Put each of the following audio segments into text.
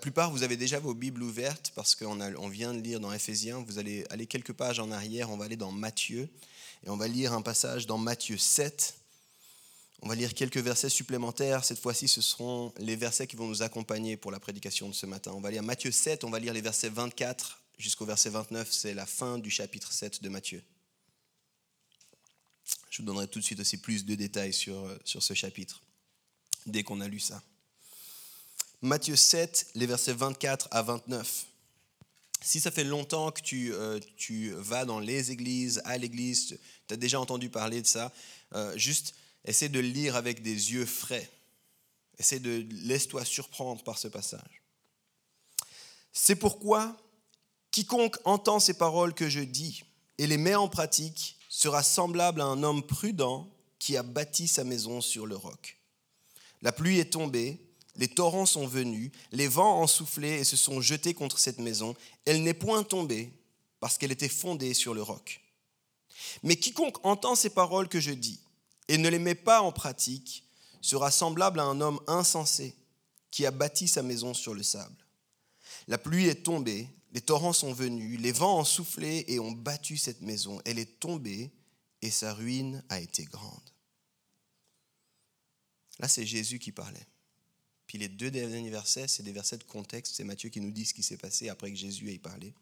plupart, vous avez déjà vos Bibles ouvertes parce qu'on on vient de lire dans Éphésiens. Vous allez aller quelques pages en arrière, on va aller dans Matthieu et on va lire un passage dans Matthieu 7. On va lire quelques versets supplémentaires. Cette fois-ci, ce seront les versets qui vont nous accompagner pour la prédication de ce matin. On va lire Matthieu 7, on va lire les versets 24 jusqu'au verset 29. C'est la fin du chapitre 7 de Matthieu. Je vous donnerai tout de suite aussi plus de détails sur, sur ce chapitre dès qu'on a lu ça. Matthieu 7, les versets 24 à 29. Si ça fait longtemps que tu, euh, tu vas dans les églises, à l'église, tu as déjà entendu parler de ça, euh, juste essaie de lire avec des yeux frais. Essaie de laisse-toi surprendre par ce passage. C'est pourquoi quiconque entend ces paroles que je dis et les met en pratique sera semblable à un homme prudent qui a bâti sa maison sur le roc. La pluie est tombée, les torrents sont venus, les vents ont soufflé et se sont jetés contre cette maison. Elle n'est point tombée parce qu'elle était fondée sur le roc. Mais quiconque entend ces paroles que je dis et ne les met pas en pratique sera semblable à un homme insensé qui a bâti sa maison sur le sable. La pluie est tombée, les torrents sont venus, les vents ont soufflé et ont battu cette maison. Elle est tombée et sa ruine a été grande. Là, c'est Jésus qui parlait. Puis les deux derniers versets, c'est des versets de contexte. C'est Matthieu qui nous dit ce qui s'est passé après que Jésus ait parlé.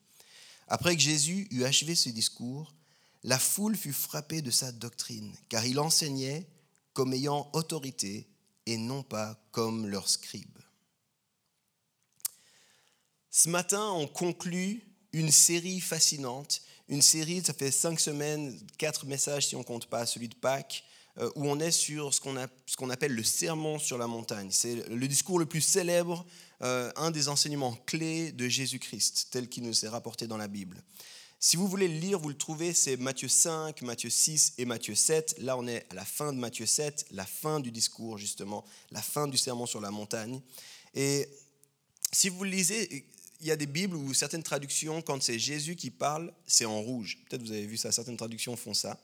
Après que Jésus eut achevé ce discours, la foule fut frappée de sa doctrine, car il enseignait comme ayant autorité et non pas comme leurs scribes. Ce matin, on conclut une série fascinante, une série, ça fait cinq semaines, quatre messages si on compte pas celui de Pâques, où on est sur ce qu'on appelle le sermon sur la montagne. C'est le discours le plus célèbre, euh, un des enseignements clés de Jésus-Christ, tel qu'il nous est rapporté dans la Bible. Si vous voulez le lire, vous le trouvez, c'est Matthieu 5, Matthieu 6 et Matthieu 7. Là, on est à la fin de Matthieu 7, la fin du discours, justement, la fin du sermon sur la montagne. Et si vous le lisez, il y a des Bibles où certaines traductions, quand c'est Jésus qui parle, c'est en rouge. Peut-être vous avez vu ça, certaines traductions font ça.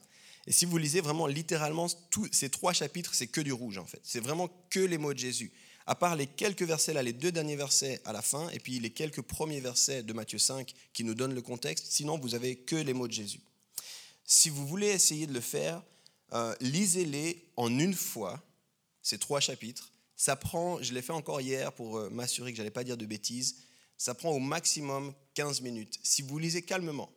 Et si vous lisez vraiment littéralement tous ces trois chapitres, c'est que du rouge en fait. C'est vraiment que les mots de Jésus. À part les quelques versets là, les deux derniers versets à la fin, et puis les quelques premiers versets de Matthieu 5 qui nous donnent le contexte, sinon vous avez que les mots de Jésus. Si vous voulez essayer de le faire, euh, lisez-les en une fois, ces trois chapitres. Ça prend, je l'ai fait encore hier pour euh, m'assurer que je n'allais pas dire de bêtises, ça prend au maximum 15 minutes. Si vous lisez calmement,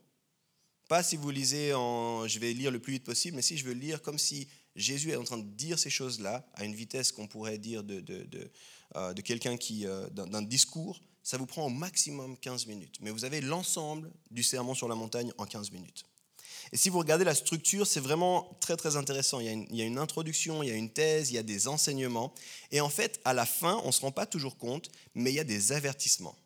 pas si vous lisez en je vais lire le plus vite possible, mais si je veux lire comme si Jésus est en train de dire ces choses-là à une vitesse qu'on pourrait dire de, de, de, euh, quelqu'un qui, euh, d'un discours, ça vous prend au maximum 15 minutes. Mais vous avez l'ensemble du sermon sur la montagne en 15 minutes. Et si vous regardez la structure, c'est vraiment très très intéressant. Il y, a une, il y, a une, introduction, il y a une thèse, il y a des enseignements. Et en fait, à la fin, on ne se rend pas toujours compte, mais il y a des avertissements.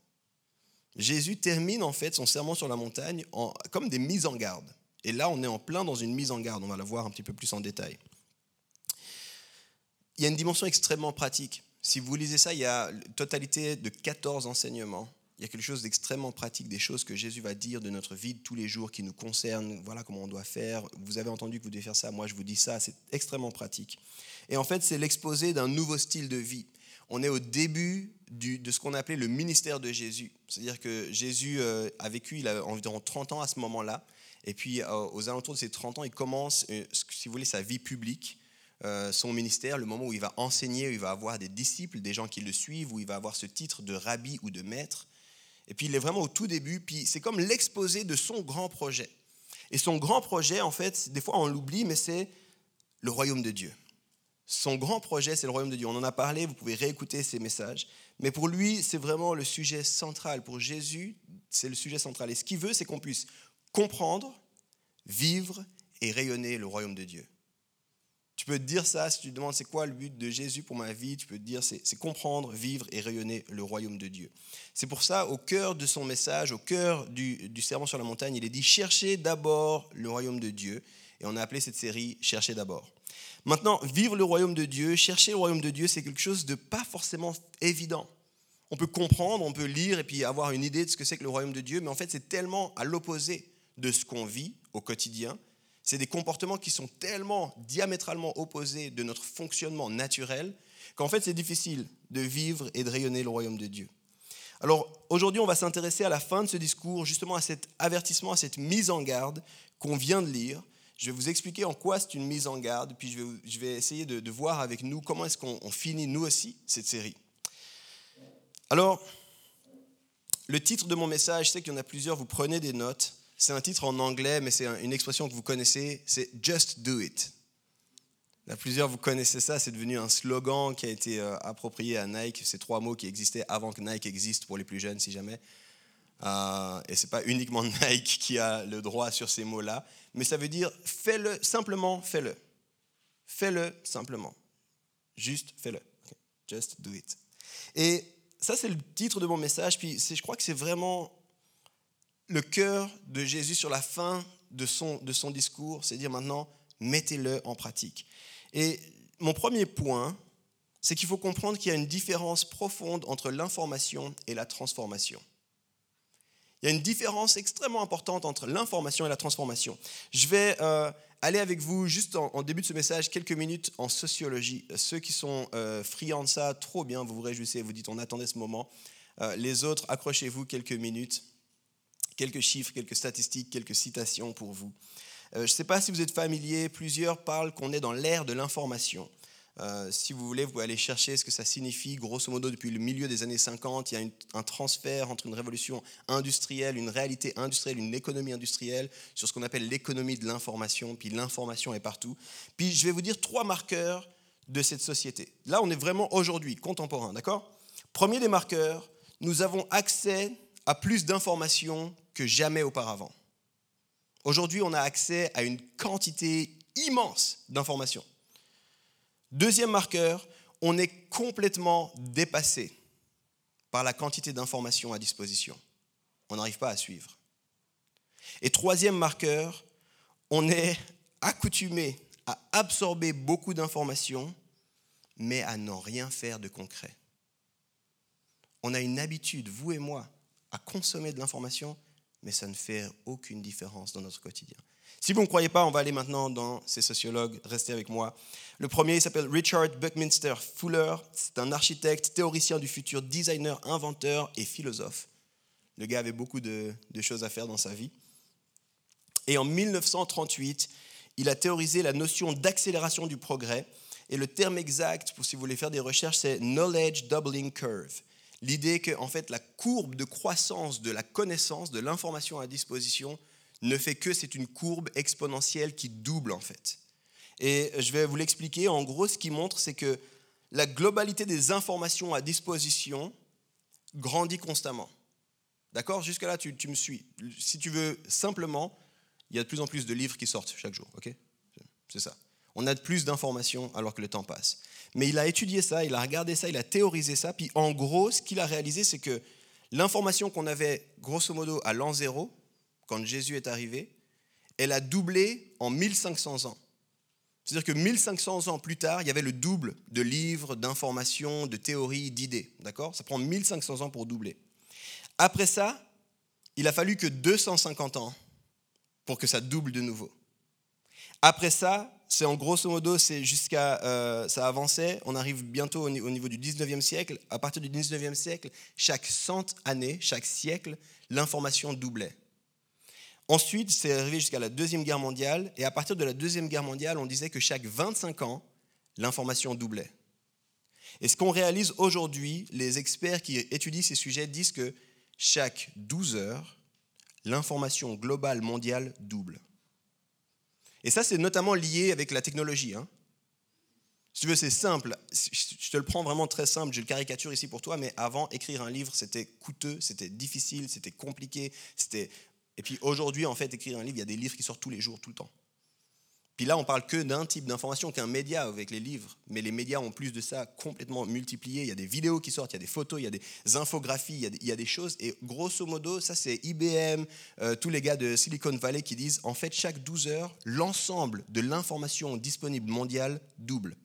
Jésus termine en fait son sermon sur la montagne comme des mises en garde. Et là, on est en plein dans une mise en garde. On va la voir un petit peu plus en détail. Il y a une dimension extrêmement pratique. Si vous lisez ça, il y a une totalité de 14 enseignements. Il y a quelque chose d'extrêmement pratique, des choses que Jésus va dire de notre vie de tous les jours qui nous concernent. Voilà comment on doit faire. Vous avez entendu que vous devez faire ça. Moi, je vous dis ça. C'est extrêmement pratique. Et en fait, c'est l'exposé d'un nouveau style de vie on est au début de ce qu'on appelait le ministère de Jésus. C'est-à-dire que Jésus euh, a vécu, il a environ 30 ans à ce moment-là. Et puis, euh, aux alentours de ces 30 ans, il commence, euh, si vous voulez, sa vie publique, son ministère, le moment où il va enseigner, où il va avoir des disciples, des gens qui le suivent, où il va avoir ce titre de rabbi ou de maître. Et puis, il est vraiment au tout début. Puis, c'est comme l'exposé de son grand projet. Et son grand projet, en fait, des fois, on l'oublie, mais c'est le royaume de Dieu. Son grand projet, c'est le royaume de Dieu. On en a parlé, vous pouvez réécouter ces messages. Mais pour lui, c'est vraiment le sujet central. Pour Jésus, c'est le sujet central. Et ce qu'il veut, c'est qu'on puisse comprendre, vivre et rayonner le royaume de Dieu. Tu peux te dire ça si tu te demandes c'est quoi le but de Jésus pour ma vie? Tu peux te dire c'est comprendre, vivre et rayonner le royaume de Dieu. C'est pour ça, au cœur de son message, au cœur du, du serment sur la montagne, il est dit cherchez d'abord le royaume de Dieu. Et on a appelé cette série Cherchez d'abord. Maintenant, vivre le royaume de Dieu, chercher le royaume de Dieu, c'est quelque chose de pas forcément évident. On peut comprendre, on peut lire et puis avoir une idée de ce que c'est que le royaume de Dieu, mais en fait, c'est tellement à l'opposé de ce qu'on vit au quotidien c'est des comportements qui sont tellement diamétralement opposés de notre fonctionnement naturel qu'en fait c'est difficile de vivre et de rayonner le royaume de Dieu. Alors aujourd'hui on va s'intéresser à la fin de ce discours justement à cet avertissement, à cette mise en garde qu'on vient de lire. Je vais vous expliquer en quoi c'est une mise en garde, puis je vais, essayer de, voir avec nous comment est-ce qu'on finit nous aussi cette série. Alors, le titre de mon message, je sais qu'il y en a plusieurs, vous prenez des notes. C'est un titre en anglais, mais c'est une expression que vous connaissez, c'est Just Do It. Il plusieurs, vous connaissez ça, c'est devenu un slogan qui a été euh, approprié à Nike. C'est trois mots qui existaient avant que Nike existe pour les plus jeunes, si jamais. Euh, et ce n'est pas uniquement Nike qui a le droit sur ces mots-là, mais ça veut dire fais-le, simplement fais-le. Fais-le simplement. Juste fais-le. Just do it. Et ça, c'est le titre de mon message. Puis je crois que c'est vraiment le cœur de Jésus sur la fin de son, de son discours, c'est dire maintenant, mettez-le en pratique. Et mon premier point, c'est qu'il faut comprendre qu'il y a une différence profonde entre l'information et la transformation. Il y a une différence extrêmement importante entre l'information et la transformation. Je vais euh, aller avec vous juste en, début de ce message quelques minutes en sociologie. Ceux qui sont euh, friands de ça, trop bien, vous vous réjouissez, vous dites on attendait ce moment. Euh, les autres, accrochez-vous quelques minutes quelques chiffres, quelques statistiques, quelques citations pour vous. Je ne sais pas si vous êtes familier, plusieurs parlent qu'on est dans l'ère de l'information. Euh, si vous voulez, vous pouvez aller chercher ce que ça signifie. Grosso modo, depuis le milieu des années 50, il y a un transfert entre une révolution industrielle, une réalité industrielle, une économie industrielle, sur ce qu'on appelle l'économie de l'information, puis l'information est partout. Puis je vais vous dire trois marqueurs de cette société. Là, on est vraiment aujourd'hui, contemporain, d'accord? Premier des marqueurs, nous avons accès à plus d'informations que jamais auparavant. Aujourd'hui, on a accès à une quantité immense d'informations. Deuxième marqueur, on est complètement dépassé par la quantité d'informations à disposition. On n'arrive pas à suivre. Et troisième marqueur, on est accoutumé à absorber beaucoup d'informations, mais à n'en rien faire de concret. On a une habitude, vous et moi, à consommer de l'information, mais ça ne fait aucune différence dans notre quotidien. Si vous ne croyez pas, on va aller maintenant dans ces sociologues. Restez avec moi. Le premier s'appelle Richard Buckminster Fuller. C'est un architecte, théoricien du futur, designer, inventeur et philosophe. Le gars avait beaucoup de, de choses à faire dans sa vie. Et en 1938, il a théorisé la notion d'accélération du progrès. Et le terme exact, pour si vous voulez faire des recherches, c'est Knowledge Doubling Curve l'idée que en fait la courbe de croissance de la connaissance, de l'information à disposition ne fait que c'est une courbe exponentielle qui double en fait. Et je vais vous l'expliquer. En gros, ce qui montre, c'est que la globalité des informations à disposition grandit constamment. D'accord? Jusque-là, tu, tu, me suis. Si tu veux simplement, il y a de plus en plus de livres qui sortent chaque jour. Ok? C'est ça. On a de plus d'informations alors que le temps passe. Mais il a étudié ça, il a regardé ça, il a théorisé ça, puis en gros, ce qu'il a réalisé, c'est que l'information qu'on avait grosso modo à l'an zéro, quand Jésus est arrivé, elle a doublé en 1500 ans. C'est-à-dire que 1500 ans plus tard, il y avait le double de livres, d'informations, de théories, d'idées. D'accord? Ça prend 1500 ans pour doubler. Après ça, il a fallu que 250 ans pour que ça double de nouveau. Après ça, c'est en grosso modo, c'est jusqu'à, euh, ça avançait. On arrive bientôt au, niveau du 19e siècle. À partir du 19e siècle, chaque 100 années, chaque siècle, l'information doublait. Ensuite, c'est arrivé jusqu'à la Deuxième Guerre mondiale. Et à partir de la Deuxième Guerre mondiale, on disait que chaque 25 ans, l'information doublait. Et ce qu'on réalise aujourd'hui, les experts qui étudient ces sujets disent que chaque 12 heures, l'information globale mondiale double. Et ça, c'est notamment lié avec la technologie. Hein. Si tu veux, c'est simple. Je te le prends vraiment très simple. J'ai le caricature ici pour toi, mais avant, écrire un livre, c'était coûteux, c'était difficile, c'était compliqué. C'était... Et puis aujourd'hui, en fait, écrire un livre, il y a des livres qui sortent tous les jours, tout le temps. Puis là, on parle que d'un type d'information qu'un média avec les livres. Mais les médias ont plus de ça complètement multiplié. Il y a des vidéos qui sortent, il y a des photos, il y a des infographies, il y a des, choses. Et grosso modo, ça c'est IBM, euh, tous les gars de Silicon Valley qui disent, en fait, chaque 12 heures, l'ensemble de l'information disponible mondiale double.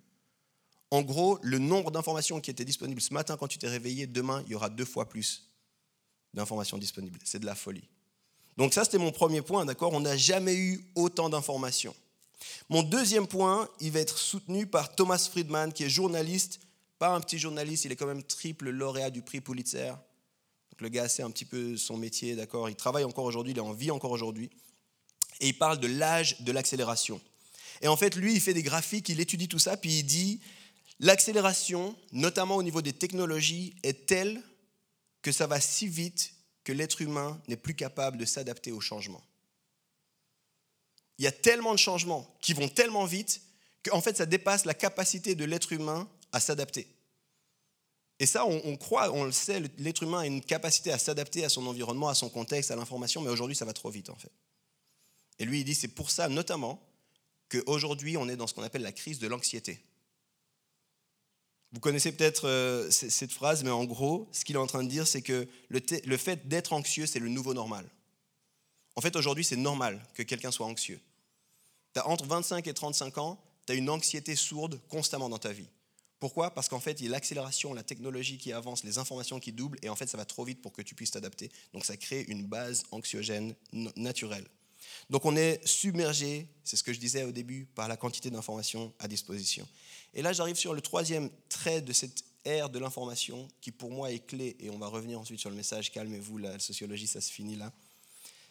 En gros, le nombre d'informations qui étaient disponibles ce matin quand tu t'es réveillé, demain, il y aura deux fois plus d'informations disponibles. C'est de la folie. Donc ça, c'était mon premier point, d'accord? On n'a jamais eu autant d'informations. Mon deuxième point, il va être soutenu par Thomas Friedman, qui est journaliste, pas un petit journaliste, il est quand même triple lauréat du prix Pulitzer. Le gars sait un petit peu son métier, d'accord? Il travaille encore aujourd'hui, il est en vie encore aujourd'hui. Et il parle de l'âge de l'accélération. Et en fait, lui, il fait des graphiques, il étudie tout ça, puis il dit, l'accélération, notamment au niveau des technologies, est telle que ça va si vite l'être humain n'est plus capable de s'adapter au changement il y a tellement de changements qui vont tellement vite qu'en fait, ça dépasse la capacité de l'être humain à s'adapter. Et ça, on, croit, on le sait, l'être humain a une capacité à s'adapter à son environnement, à son contexte, à l'information, mais aujourd'hui, ça va trop vite, en fait. Et lui, il dit, c'est pour ça, notamment, qu'aujourd'hui, on est dans ce qu'on appelle la crise de l'anxiété. Vous connaissez peut-être euh, cette phrase, mais en gros, ce qu'il est en train de dire, c'est que le fait d'être anxieux, c'est le nouveau normal. En fait, aujourd'hui, c'est normal que quelqu'un soit anxieux. Tu as entre 25 et 35 ans, tu as une anxiété sourde constamment dans ta vie. Pourquoi? Parce qu'en fait, il y a l'accélération, la technologie qui avance, les informations qui doublent, et en fait, ça va trop vite pour que tu puisses t'adapter. Donc, ça crée une base anxiogène naturelle. Donc, on est submergé, c'est ce que je disais au début, par la quantité d'informations à disposition. Et là, j'arrive sur le troisième trait de cette ère de l'information, qui pour moi est clé, et on va revenir ensuite sur le message, calmez-vous, la sociologie, ça se finit là.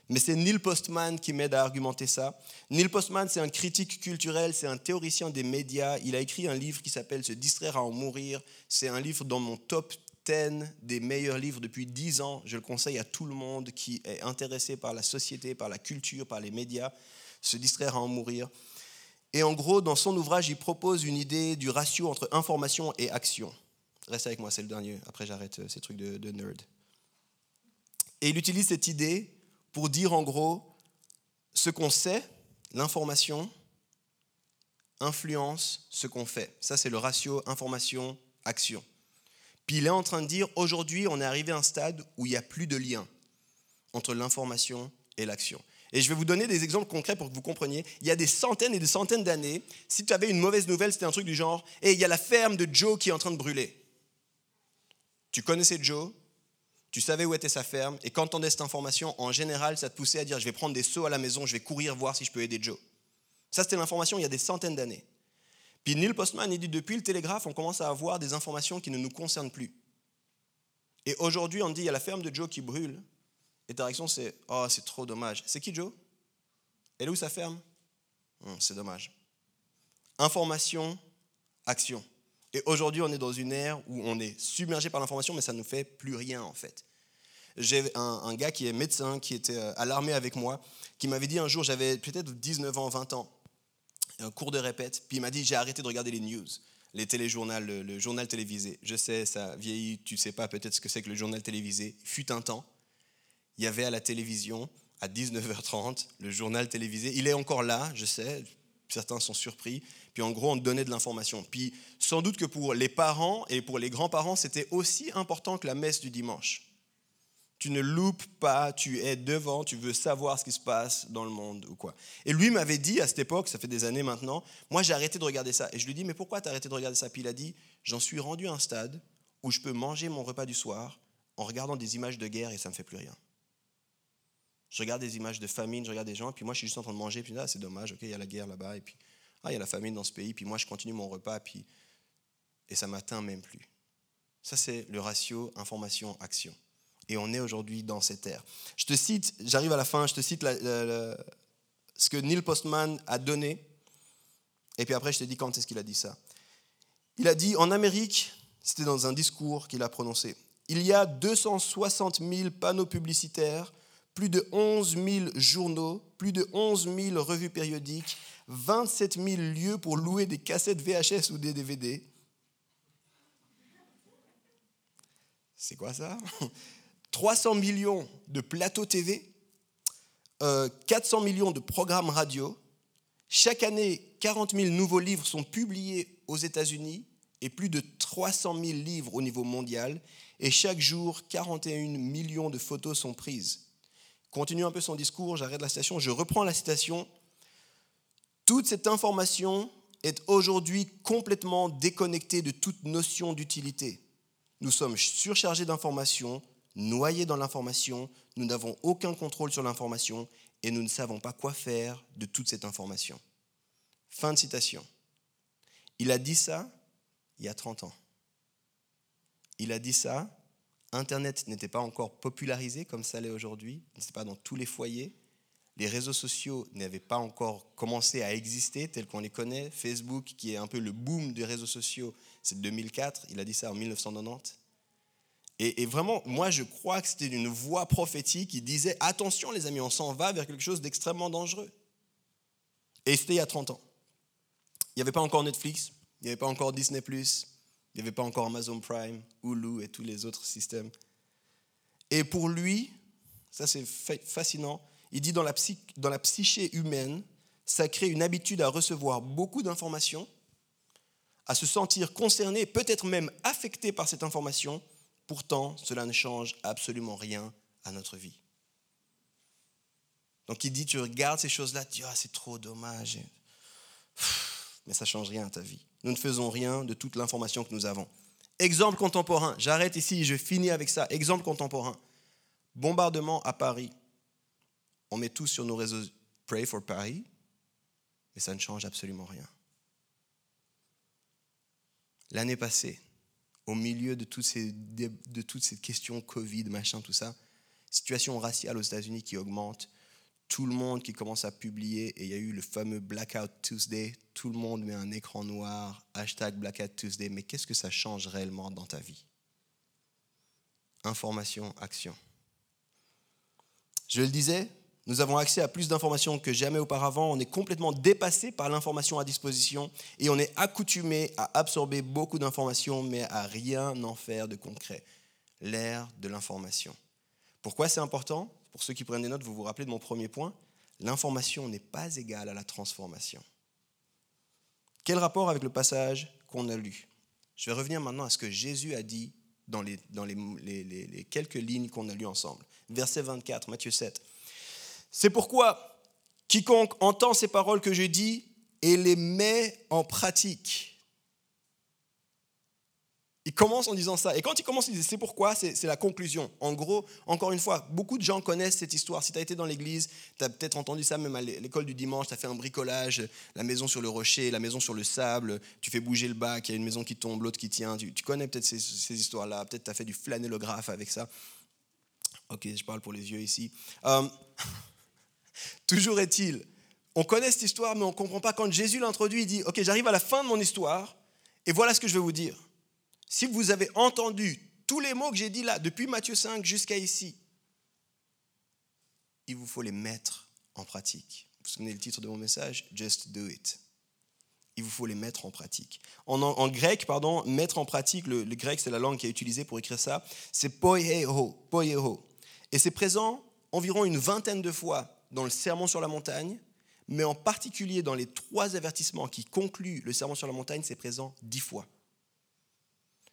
Mais c'est Neil Postman qui m'aide à argumenter ça. Neil Postman, c'est un critique culturel, c'est un théoricien des médias. Il a écrit un livre qui s'appelle Se distraire à en mourir. C'est un livre dans mon top 10 des meilleurs livres depuis 10 ans. Je le conseille à tout le monde qui est intéressé par la société, par la culture, par les médias. Se distraire à en mourir. Et en gros, dans son ouvrage, il propose une idée du ratio entre information et action. Reste avec moi, c'est le dernier. Après, j'arrête euh, ces trucs de, nerd. Et il utilise cette idée pour dire en gros ce qu'on sait, l'information influence ce qu'on fait. Ça, c'est le ratio information-action. Puis il est en train de dire, aujourd'hui, on est arrivé à un stade où il n'y a plus de lien entre l'information et l'action. Et je vais vous donner des exemples concrets pour que vous compreniez. Il y a des centaines et des centaines d'années, si tu avais une mauvaise nouvelle, c'était un truc du genre, et il y a la ferme de Joe qui est en train de brûler. Tu connaissais Joe, tu savais où était sa ferme, et quand tu entendais cette information, en général, ça te poussait à dire, je vais prendre des seaux à la maison, je vais courir voir si je peux aider Joe. Ça, c'était l'information il y a des centaines d'années. Puis Neil Postman, il dit, depuis le télégraphe, on commence à avoir des informations qui ne nous concernent plus. Et aujourd'hui, on dit, il y a la ferme de Joe qui brûle, et ta réaction, c'est, oh, c'est trop dommage. C'est qui Joe? Elle est où sa ferme? Hum, C'est dommage. Information, action. Et aujourd'hui, on est dans une ère où on est submergé par l'information, mais ça ne nous fait plus rien en fait. J'ai un, gars qui est médecin, qui était euh, à l'armée avec moi, qui m'avait dit un jour, j'avais peut-être 19 ans, 20 ans, un cours de répète, puis il m'a dit, j'ai arrêté de regarder les news, les téléjournaux, le, journal télévisé. Je sais, ça vieillit, tu sais pas peut-être ce que c'est que le journal télévisé. Fut un temps, il y avait à la télévision, à 19h30, le journal télévisé. Il est encore là, je sais, certains sont surpris. Puis en gros, on donnait de l'information. Puis sans doute que pour les parents et pour les grands-parents, c'était aussi important que la messe du dimanche. Tu ne loupes pas, tu es devant, tu veux savoir ce qui se passe dans le monde ou quoi. Et lui m'avait dit à cette époque, ça fait des années maintenant, moi j'ai arrêté de regarder ça. Et je lui dis, mais pourquoi tu as arrêté de regarder ça? Puis il a dit, j'en suis rendu à un stade où je peux manger mon repas du soir en regardant des images de guerre et ça ne me fait plus rien. Je regarde des images de famine, je regarde des gens, puis moi je suis juste en train de manger, puis là ah, c'est dommage, ok, il y a la guerre là-bas, et puis ah, il y a la famine dans ce pays, puis moi je continue mon repas, puis et ça m'atteint même plus. Ça c'est le ratio information-action. Et on est aujourd'hui dans cette ère. Je te cite, j'arrive à la fin, je te cite ce que Neil Postman a donné, et puis après je te dis quand est-ce qu'il a dit ça. Il a dit en Amérique, c'était dans un discours qu'il a prononcé, il y a 260 000 panneaux publicitaires plus de 11 000 journaux, plus de 11 000 revues périodiques, 27 000 lieux pour louer des cassettes VHS ou des DVD. C'est quoi ça? 300 millions de plateaux TV, 400 euh, millions de programmes radio, Chaque année, 40 000 nouveaux livres sont publiés aux États-Unis et plus de 300 000 livres au niveau mondial. Et chaque jour, 41 millions de photos sont prises. Continue un peu son discours, j'arrête la citation, je reprends la citation. Toute cette information est aujourd'hui complètement déconnectée de toute notion d'utilité. Nous sommes surchargés d'informations, noyés dans l'information, nous n'avons aucun contrôle sur l'information et nous ne savons pas quoi faire de toute cette information. Fin de citation. Il a dit ça il y a 30 ans. Il a dit ça, Internet n'était pas encore popularisé comme ça l'est aujourd'hui, n'était pas dans tous les foyers, les réseaux sociaux n'avaient pas encore commencé à exister tels qu'on les connaît. Facebook, qui est un peu le boom des réseaux sociaux, c'est 2004, il a dit ça en 1990. Et, et vraiment, moi, je crois que c'était une voix prophétique qui disait, attention les amis, on s'en va vers quelque chose d'extrêmement dangereux. Et c'était il y a 30 ans. Il n'y avait pas encore Netflix, il n'y avait pas encore Disney ⁇ il n'y avait pas encore Amazon Prime, Hulu et tous les autres systèmes. Et pour lui, ça c'est fascinant, il dit dans la, psyché humaine, ça crée une habitude à recevoir beaucoup d'informations, à se sentir concerné, peut-être même affecté par cette information. Pourtant, cela ne change absolument rien à notre vie. Donc il dit, tu regardes ces choses-là, tu dis, ah, c'est trop dommage. Mais ça ne change rien à ta vie. Nous ne faisons rien de toute l'information que nous avons. Exemple contemporain, j'arrête ici, je finis avec ça. Exemple contemporain. Bombardement à Paris on met tous sur nos réseaux Pray for Paris, mais ça ne change absolument rien. L'année passée, au milieu de toutes ces questions Covid, machin, tout ça, situation raciale aux États-Unis qui augmente, tout le monde qui commence à publier, et il y a eu le fameux Blackout Tuesday, tout le monde met un écran noir, hashtag Blackout Tuesday, mais qu'est-ce que ça change réellement dans ta vie? Information, action. Je le disais, nous avons accès à plus d'informations que jamais auparavant. On est complètement dépassé par l'information à disposition et on est accoutumé à absorber beaucoup d'informations mais à rien en faire de concret. L'ère de l'information. Pourquoi c'est important? Pour ceux qui prennent des notes, vous vous rappelez de mon premier point. L'information n'est pas égale à la transformation. Quel rapport avec le passage qu'on a lu? Je vais revenir maintenant à ce que Jésus a dit dans les, quelques lignes qu'on a lues ensemble. Verset 24, Matthieu 7. C'est pourquoi quiconque entend ces paroles que je dis et les met en pratique. Il commence en disant ça. Et quand il commence, il dit c'est pourquoi, c'est la conclusion. En gros, encore une fois, beaucoup de gens connaissent cette histoire. Si tu as été dans l'église, tu as peut-être entendu ça même à l'école du dimanche, tu as fait un bricolage, la maison sur le rocher, la maison sur le sable, tu fais bouger le bac, il y a une maison qui tombe, l'autre qui tient. Tu, connais peut-être ces, histoires-là. Peut-être tu as fait du flanellographe avec ça. Ok, je parle pour les yeux ici. Euh, Toujours est-il, on connaît cette histoire, mais on ne comprend pas. Quand Jésus l'introduit, il dit, OK, j'arrive à la fin de mon histoire, et voilà ce que je vais vous dire. Si vous avez entendu tous les mots que j'ai dit là, depuis Matthieu 5 jusqu'à ici, il vous faut les mettre en pratique. Vous vous souvenez le titre de mon message? Just do it. Il vous faut les mettre en pratique. En, grec, pardon, mettre en pratique, le, grec c'est la langue qui est utilisée pour écrire ça, c'est poieho, poieho. Et c'est présent environ une vingtaine de fois dans le sermon sur la montagne, mais en particulier dans les trois avertissements qui concluent le sermon sur la montagne, c'est présent dix fois.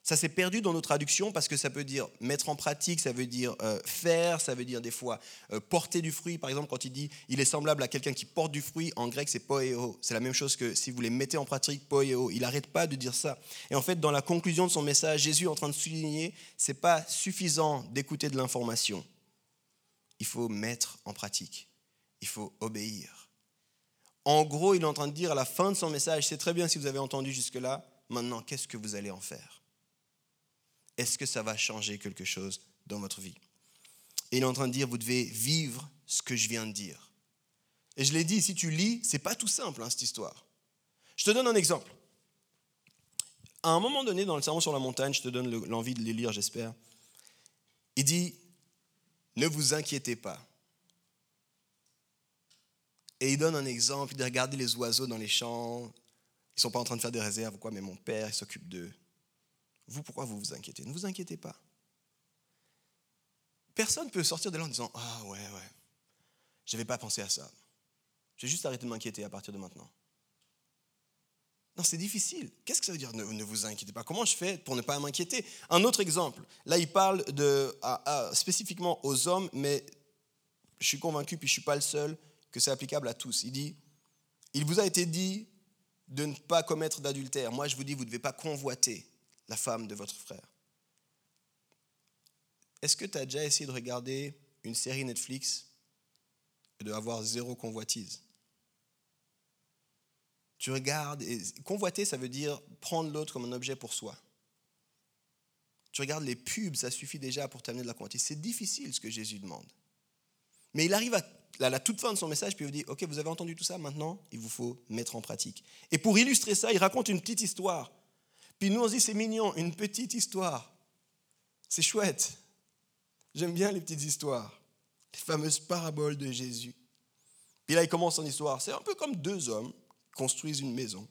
Ça s'est perdu dans nos traductions parce que ça peut dire mettre en pratique, ça veut dire euh, faire, ça veut dire des fois euh, porter du fruit. Par exemple, quand il dit il est semblable à quelqu'un qui porte du fruit, en grec c'est poeo. C'est la même chose que si vous les mettez en pratique, poeo. Il n'arrête pas de dire ça. Et en fait, dans la conclusion de son message, Jésus est en train de souligner c'est pas suffisant d'écouter de l'information. Il faut mettre en pratique il faut obéir. En gros, il est en train de dire à la fin de son message, c'est très bien si vous avez entendu jusque-là, maintenant, qu'est-ce que vous allez en faire? Est-ce que ça va changer quelque chose dans votre vie? Et il est en train de dire, vous devez vivre ce que je viens de dire. Et je l'ai dit, si tu lis, c'est pas tout simple, hein, cette histoire. Je te donne un exemple. À un moment donné, dans le sermon sur la montagne, je te donne l'envie de les lire, j'espère. Il dit, ne vous inquiétez pas. Et il donne un exemple, il dit regardez les oiseaux dans les champs, ils ne sont pas en train de faire des réserves quoi, mais mon père, il s'occupe d'eux. Vous, pourquoi vous vous inquiétez? Ne vous inquiétez pas. Personne ne peut sortir de là en disant Ah ouais, ouais, je n'avais pas pensé à ça. Je vais juste arrêter de m'inquiéter à partir de maintenant. Non, c'est difficile. Qu'est-ce que ça veut dire ne, vous inquiétez pas? Comment je fais pour ne pas m'inquiéter? Un autre exemple. Là, il parle spécifiquement aux hommes, mais je suis convaincu, puis je ne suis pas le seul, que c'est applicable à tous. Il dit, il vous a été dit de ne pas commettre d'adultère. Moi, je vous dis, vous ne devez pas convoiter la femme de votre frère. Est-ce que tu as déjà essayé de regarder une série Netflix et d'avoir zéro convoitise? Tu regardes, et convoiter, ça veut dire prendre l'autre comme un objet pour soi. Tu regardes les pubs, ça suffit déjà pour t'amener de la convoitise. C'est difficile ce que Jésus demande. Mais il arrive à la toute fin de son message, puis il vous dit, OK, vous avez entendu tout ça, maintenant, il vous faut mettre en pratique. Et pour illustrer ça, il raconte une petite histoire. Puis nous, on se dit, c'est mignon, une petite histoire. C'est chouette. J'aime bien les petites histoires, les fameuses paraboles de Jésus. Puis là, il commence son histoire. C'est un peu comme deux hommes construisent une maison.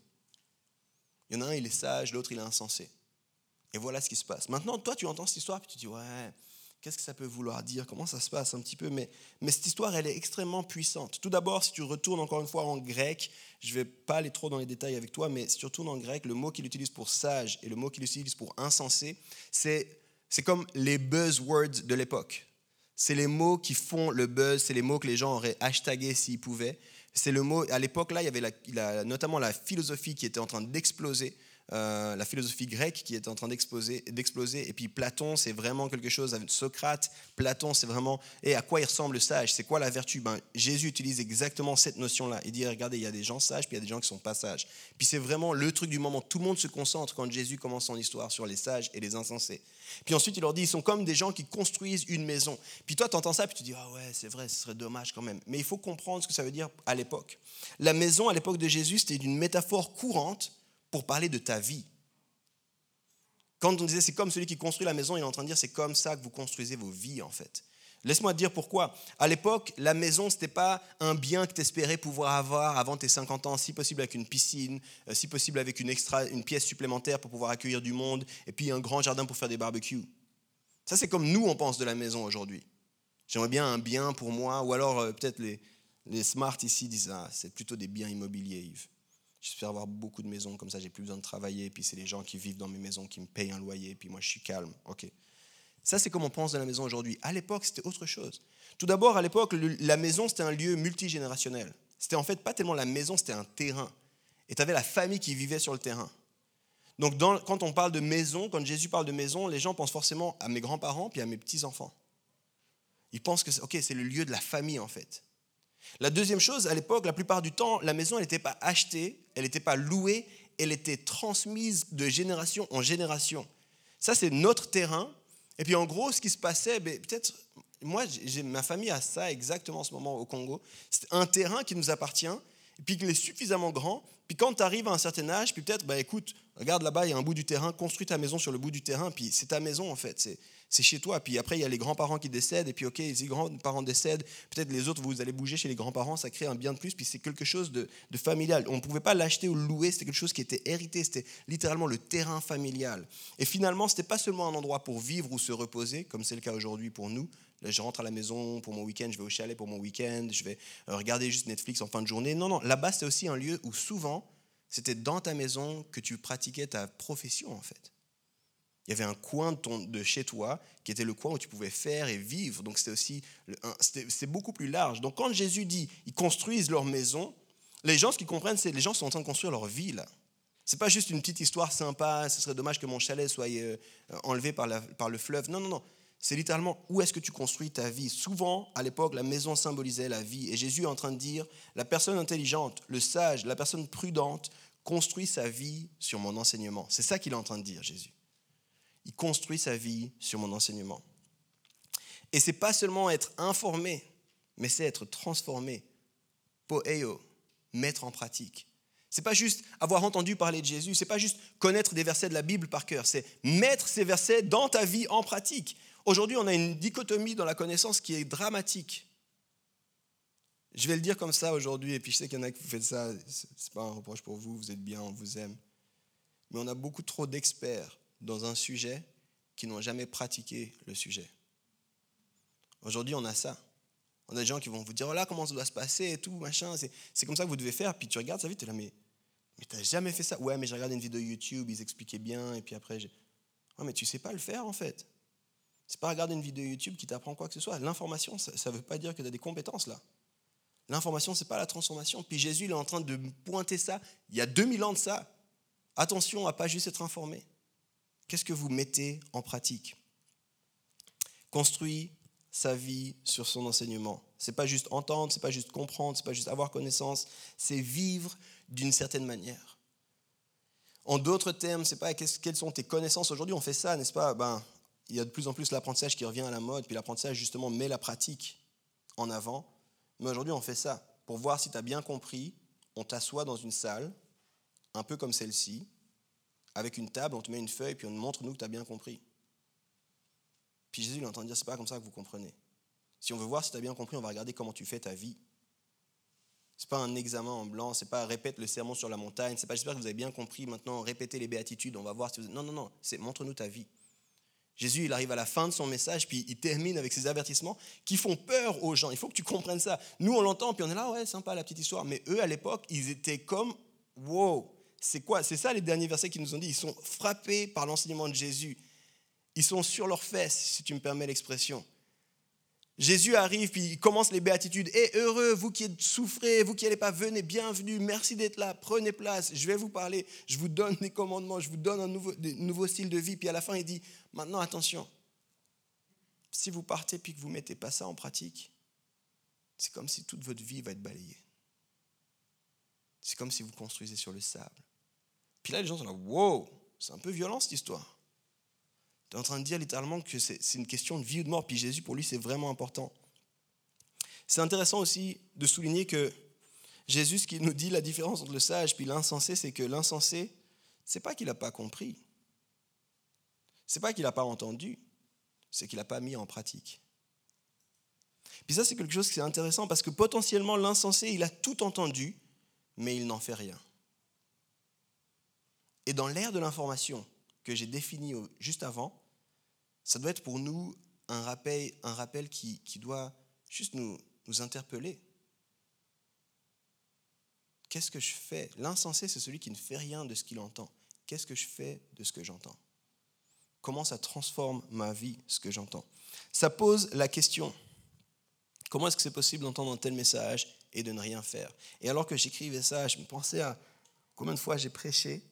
Il y en a un, il est sage, l'autre, il est insensé. Et voilà ce qui se passe. Maintenant, toi, tu entends cette histoire, puis tu dis, ouais, qu'est-ce que ça peut vouloir dire? Comment ça se passe un petit peu? Mais, cette histoire, elle est extrêmement puissante. Tout d'abord, si tu retournes encore une fois en grec, je ne vais pas aller trop dans les détails avec toi, mais si tu retournes en grec, le mot qu'il utilise pour sage et le mot qu'il utilise pour insensé, c'est comme les buzzwords de l'époque. C'est les mots qui font le buzz, c'est les mots que les gens auraient hashtagués s'ils pouvaient. C'est le mot, à l'époque là, il y avait notamment la philosophie qui était en train d'exploser. Euh, la philosophie grecque qui est en train d'exploser, et puis Platon, c'est vraiment quelque chose, avec Socrate, Platon, c'est vraiment, et à quoi il ressemble le sage, c'est quoi la vertu? Ben, Jésus utilise exactement cette notion-là. Il dit, regardez, il y a des gens sages, puis il y a des gens qui sont pas sages. Puis c'est vraiment le truc du moment, tout le monde se concentre quand Jésus commence son histoire sur les sages et les insensés. Puis ensuite, il leur dit, ils sont comme des gens qui construisent une maison. Puis toi, tu entends ça, puis tu dis, ah ouais, c'est vrai, ce serait dommage quand même. Mais il faut comprendre ce que ça veut dire à l'époque. La maison, à l'époque de Jésus, c'était une métaphore courante pour parler de ta vie. Quand on disait c'est comme celui qui construit la maison, il est en train de dire c'est comme ça que vous construisez vos vies en fait. Laisse-moi te dire pourquoi. À l'époque, la maison, ce n'était pas un bien que tu espérais pouvoir avoir avant tes 50 ans, si possible avec une piscine, euh, si possible avec une, extra, une pièce supplémentaire pour pouvoir accueillir du monde, et puis un grand jardin pour faire des barbecues. Ça, c'est comme nous, on pense de la maison aujourd'hui. J'aimerais bien un bien pour moi, ou alors euh, peut-être les, les smart ici disent, ah, c'est plutôt des biens immobiliers, Yves. J'espère avoir beaucoup de maisons, comme ça j'ai plus besoin de travailler, puis c'est les gens qui vivent dans mes maisons qui me payent un loyer, puis moi je suis calme. Ok. Ça c'est comme on pense de la maison aujourd'hui. À l'époque c'était autre chose. Tout d'abord à l'époque la maison c'était un lieu multigénérationnel. C'était en fait pas tellement la maison, c'était un terrain. Et tu avais la famille qui vivait sur le terrain. Donc quand on parle de maison, quand Jésus parle de maison, les gens pensent forcément à mes grands-parents puis à mes petits-enfants. Ils pensent que ok c'est le lieu de la famille en fait. La deuxième chose, à l'époque, la plupart du temps, la maison, elle n'était pas achetée, elle n'était pas louée, elle était transmise de génération en génération. Ça, c'est notre terrain. Et puis, en gros, ce qui se passait, ben, peut-être, moi, ma famille a ça exactement en ce moment au Congo. C'est un terrain qui nous appartient, puis qu'il est suffisamment grand. Puis quand tu arrives à un certain âge, puis peut-être, bah, écoute, regarde là-bas, il y a un bout du terrain, construis ta maison sur le bout du terrain, puis c'est ta maison en fait. C'est, chez toi. Puis après, il y a les grands-parents qui décèdent, et puis ok, les grands-parents décèdent, peut-être les autres, vous allez bouger chez les grands-parents, ça crée un bien de plus, puis c'est quelque chose de, familial. On ne pouvait pas l'acheter ou le louer, c'était quelque chose qui était hérité, c'était littéralement le terrain familial. Et finalement, ce n'était pas seulement un endroit pour vivre ou se reposer, comme c'est le cas aujourd'hui pour nous. Là, je rentre à la maison pour mon week-end, je vais au chalet pour mon week-end, je vais euh, regarder juste Netflix en fin de journée. Non, non, là-bas, c'est aussi un lieu où souvent, c'était dans ta maison que tu pratiquais ta profession, en fait. Il y avait un coin de, chez toi qui était le coin où tu pouvais faire et vivre. Donc c'était aussi, c'est beaucoup plus large. Donc quand Jésus dit, ils construisent leur maison, les gens, ce qu'ils comprennent, c'est les gens sont en train de construire leur vie là. C'est pas juste une petite histoire sympa, ce serait dommage que mon chalet soit euh, enlevé par, par le fleuve. Non, non, non. C'est littéralement où est-ce que tu construis ta vie? Souvent, à l'époque, la maison symbolisait la vie. Et Jésus est en train de dire, la personne intelligente, le sage, la personne prudente, construit sa vie sur mon enseignement. C'est ça qu'il est en train de dire, Jésus. Il construit sa vie sur mon enseignement. Et c'est pas seulement être informé, mais c'est être transformé. Poeo, mettre en pratique. C'est pas juste avoir entendu parler de Jésus, c'est pas juste connaître des versets de la Bible par cœur, c'est mettre ces versets dans ta vie en pratique. Aujourd'hui, on a une dichotomie dans la connaissance qui est dramatique. Je vais le dire comme ça aujourd'hui, et puis je sais qu'il y en a qui vous faites ça, c'est pas un reproche pour vous, vous êtes bien, on vous aime. Mais on a beaucoup trop d'experts dans un sujet qui n'ont jamais pratiqué le sujet. Aujourd'hui, on a ça. On a des gens qui vont vous dire, voilà comment ça doit se passer et tout, machin. C'est comme ça que vous devez faire. Puis tu regardes sa vie, tu es là, mais, mais tu n'as jamais fait ça. Ouais, mais j'ai regardé une vidéo YouTube, ils expliquaient bien, et puis après. Ouais, mais tu sais pas le faire en fait. C'est pas regarder une vidéo YouTube qui t'apprend quoi que ce soit. L'information, ça ne veut pas dire que tu as des compétences là. L'information, c'est pas la transformation. Puis Jésus, il est en train de pointer ça. Il y a 2000 ans de ça. Attention à pas juste être informé. Qu'est-ce que vous mettez en pratique? Construit sa vie sur son enseignement. C'est pas juste entendre, c'est pas juste comprendre, c'est pas juste avoir connaissance, c'est vivre d'une certaine manière. En d'autres termes, c'est pas quelles sont tes connaissances? Aujourd'hui. On fait ça, n'est-ce pas? Ben, il y a de plus en plus l'apprentissage qui revient à la mode, puis l'apprentissage justement met la pratique en avant. Mais aujourd'hui, on fait ça. Pour voir si tu as bien compris, on t'assoit dans une salle, un peu comme celle-ci, avec une table, on te met une feuille, puis on montre nous que tu as bien compris. Puis Jésus il est dire, c'est pas comme ça que vous comprenez. Si on veut voir si tu as bien compris, on va regarder comment tu fais ta vie. C'est pas un examen en blanc, c'est pas répète le sermon sur la montagne, c'est pas j'espère que vous avez bien compris, maintenant répétez les béatitudes, on va voir si vous... Non, non, non, c'est montre-nous ta vie. Jésus, il arrive à la fin de son message, puis il termine avec ces avertissements qui font peur aux gens. Il faut que tu comprennes ça. Nous, on l'entend, puis on est là, ouais, sympa la petite histoire. Mais eux, à l'époque, ils étaient comme, wow, c'est quoi? C'est ça les derniers versets qu'ils nous ont dit. Ils sont frappés par l'enseignement de Jésus. Ils sont sur leurs fesses, si tu me permets l'expression. Jésus arrive, puis il commence les béatitudes. Et heureux, vous qui souffrez, vous qui n'allez pas, venez, bienvenue, merci d'être là, prenez place, je vais vous parler, je vous donne des commandements, je vous donne un nouveau, nouveau style de vie. Puis à la fin, il dit, maintenant attention, si vous partez puis que vous ne mettez pas ça en pratique, c'est comme si toute votre vie va être balayée. C'est comme si vous construisez sur le sable. Puis là, les gens sont là, wow, c'est un peu violent cette histoire. Tu es en train de dire littéralement que c'est une question de vie ou de mort. Puis Jésus, pour lui, c'est vraiment important. C'est intéressant aussi de souligner que Jésus, ce qui nous dit la différence entre le sage et l'insensé, c'est que l'insensé, c'est pas qu'il n'a pas compris. C'est pas qu'il n'a pas entendu. C'est qu'il n'a pas mis en pratique. Puis ça, c'est quelque chose qui est intéressant parce que potentiellement, l'insensé, il a tout entendu, mais il n'en fait rien. Et dans l'ère de l'information que j'ai définie juste avant, ça doit être pour nous un rappel, un rappel qui, doit juste nous, nous interpeller. Qu'est-ce que je fais? L'insensé, c'est celui qui ne fait rien de ce qu'il entend. Qu'est-ce que je fais de ce que j'entends? Comment ça transforme ma vie, ce que j'entends? Ça pose la question, comment est-ce que c'est possible d'entendre un tel message et de ne rien faire? Et alors que j'écrivais ça, je me pensais à combien de fois j'ai prêché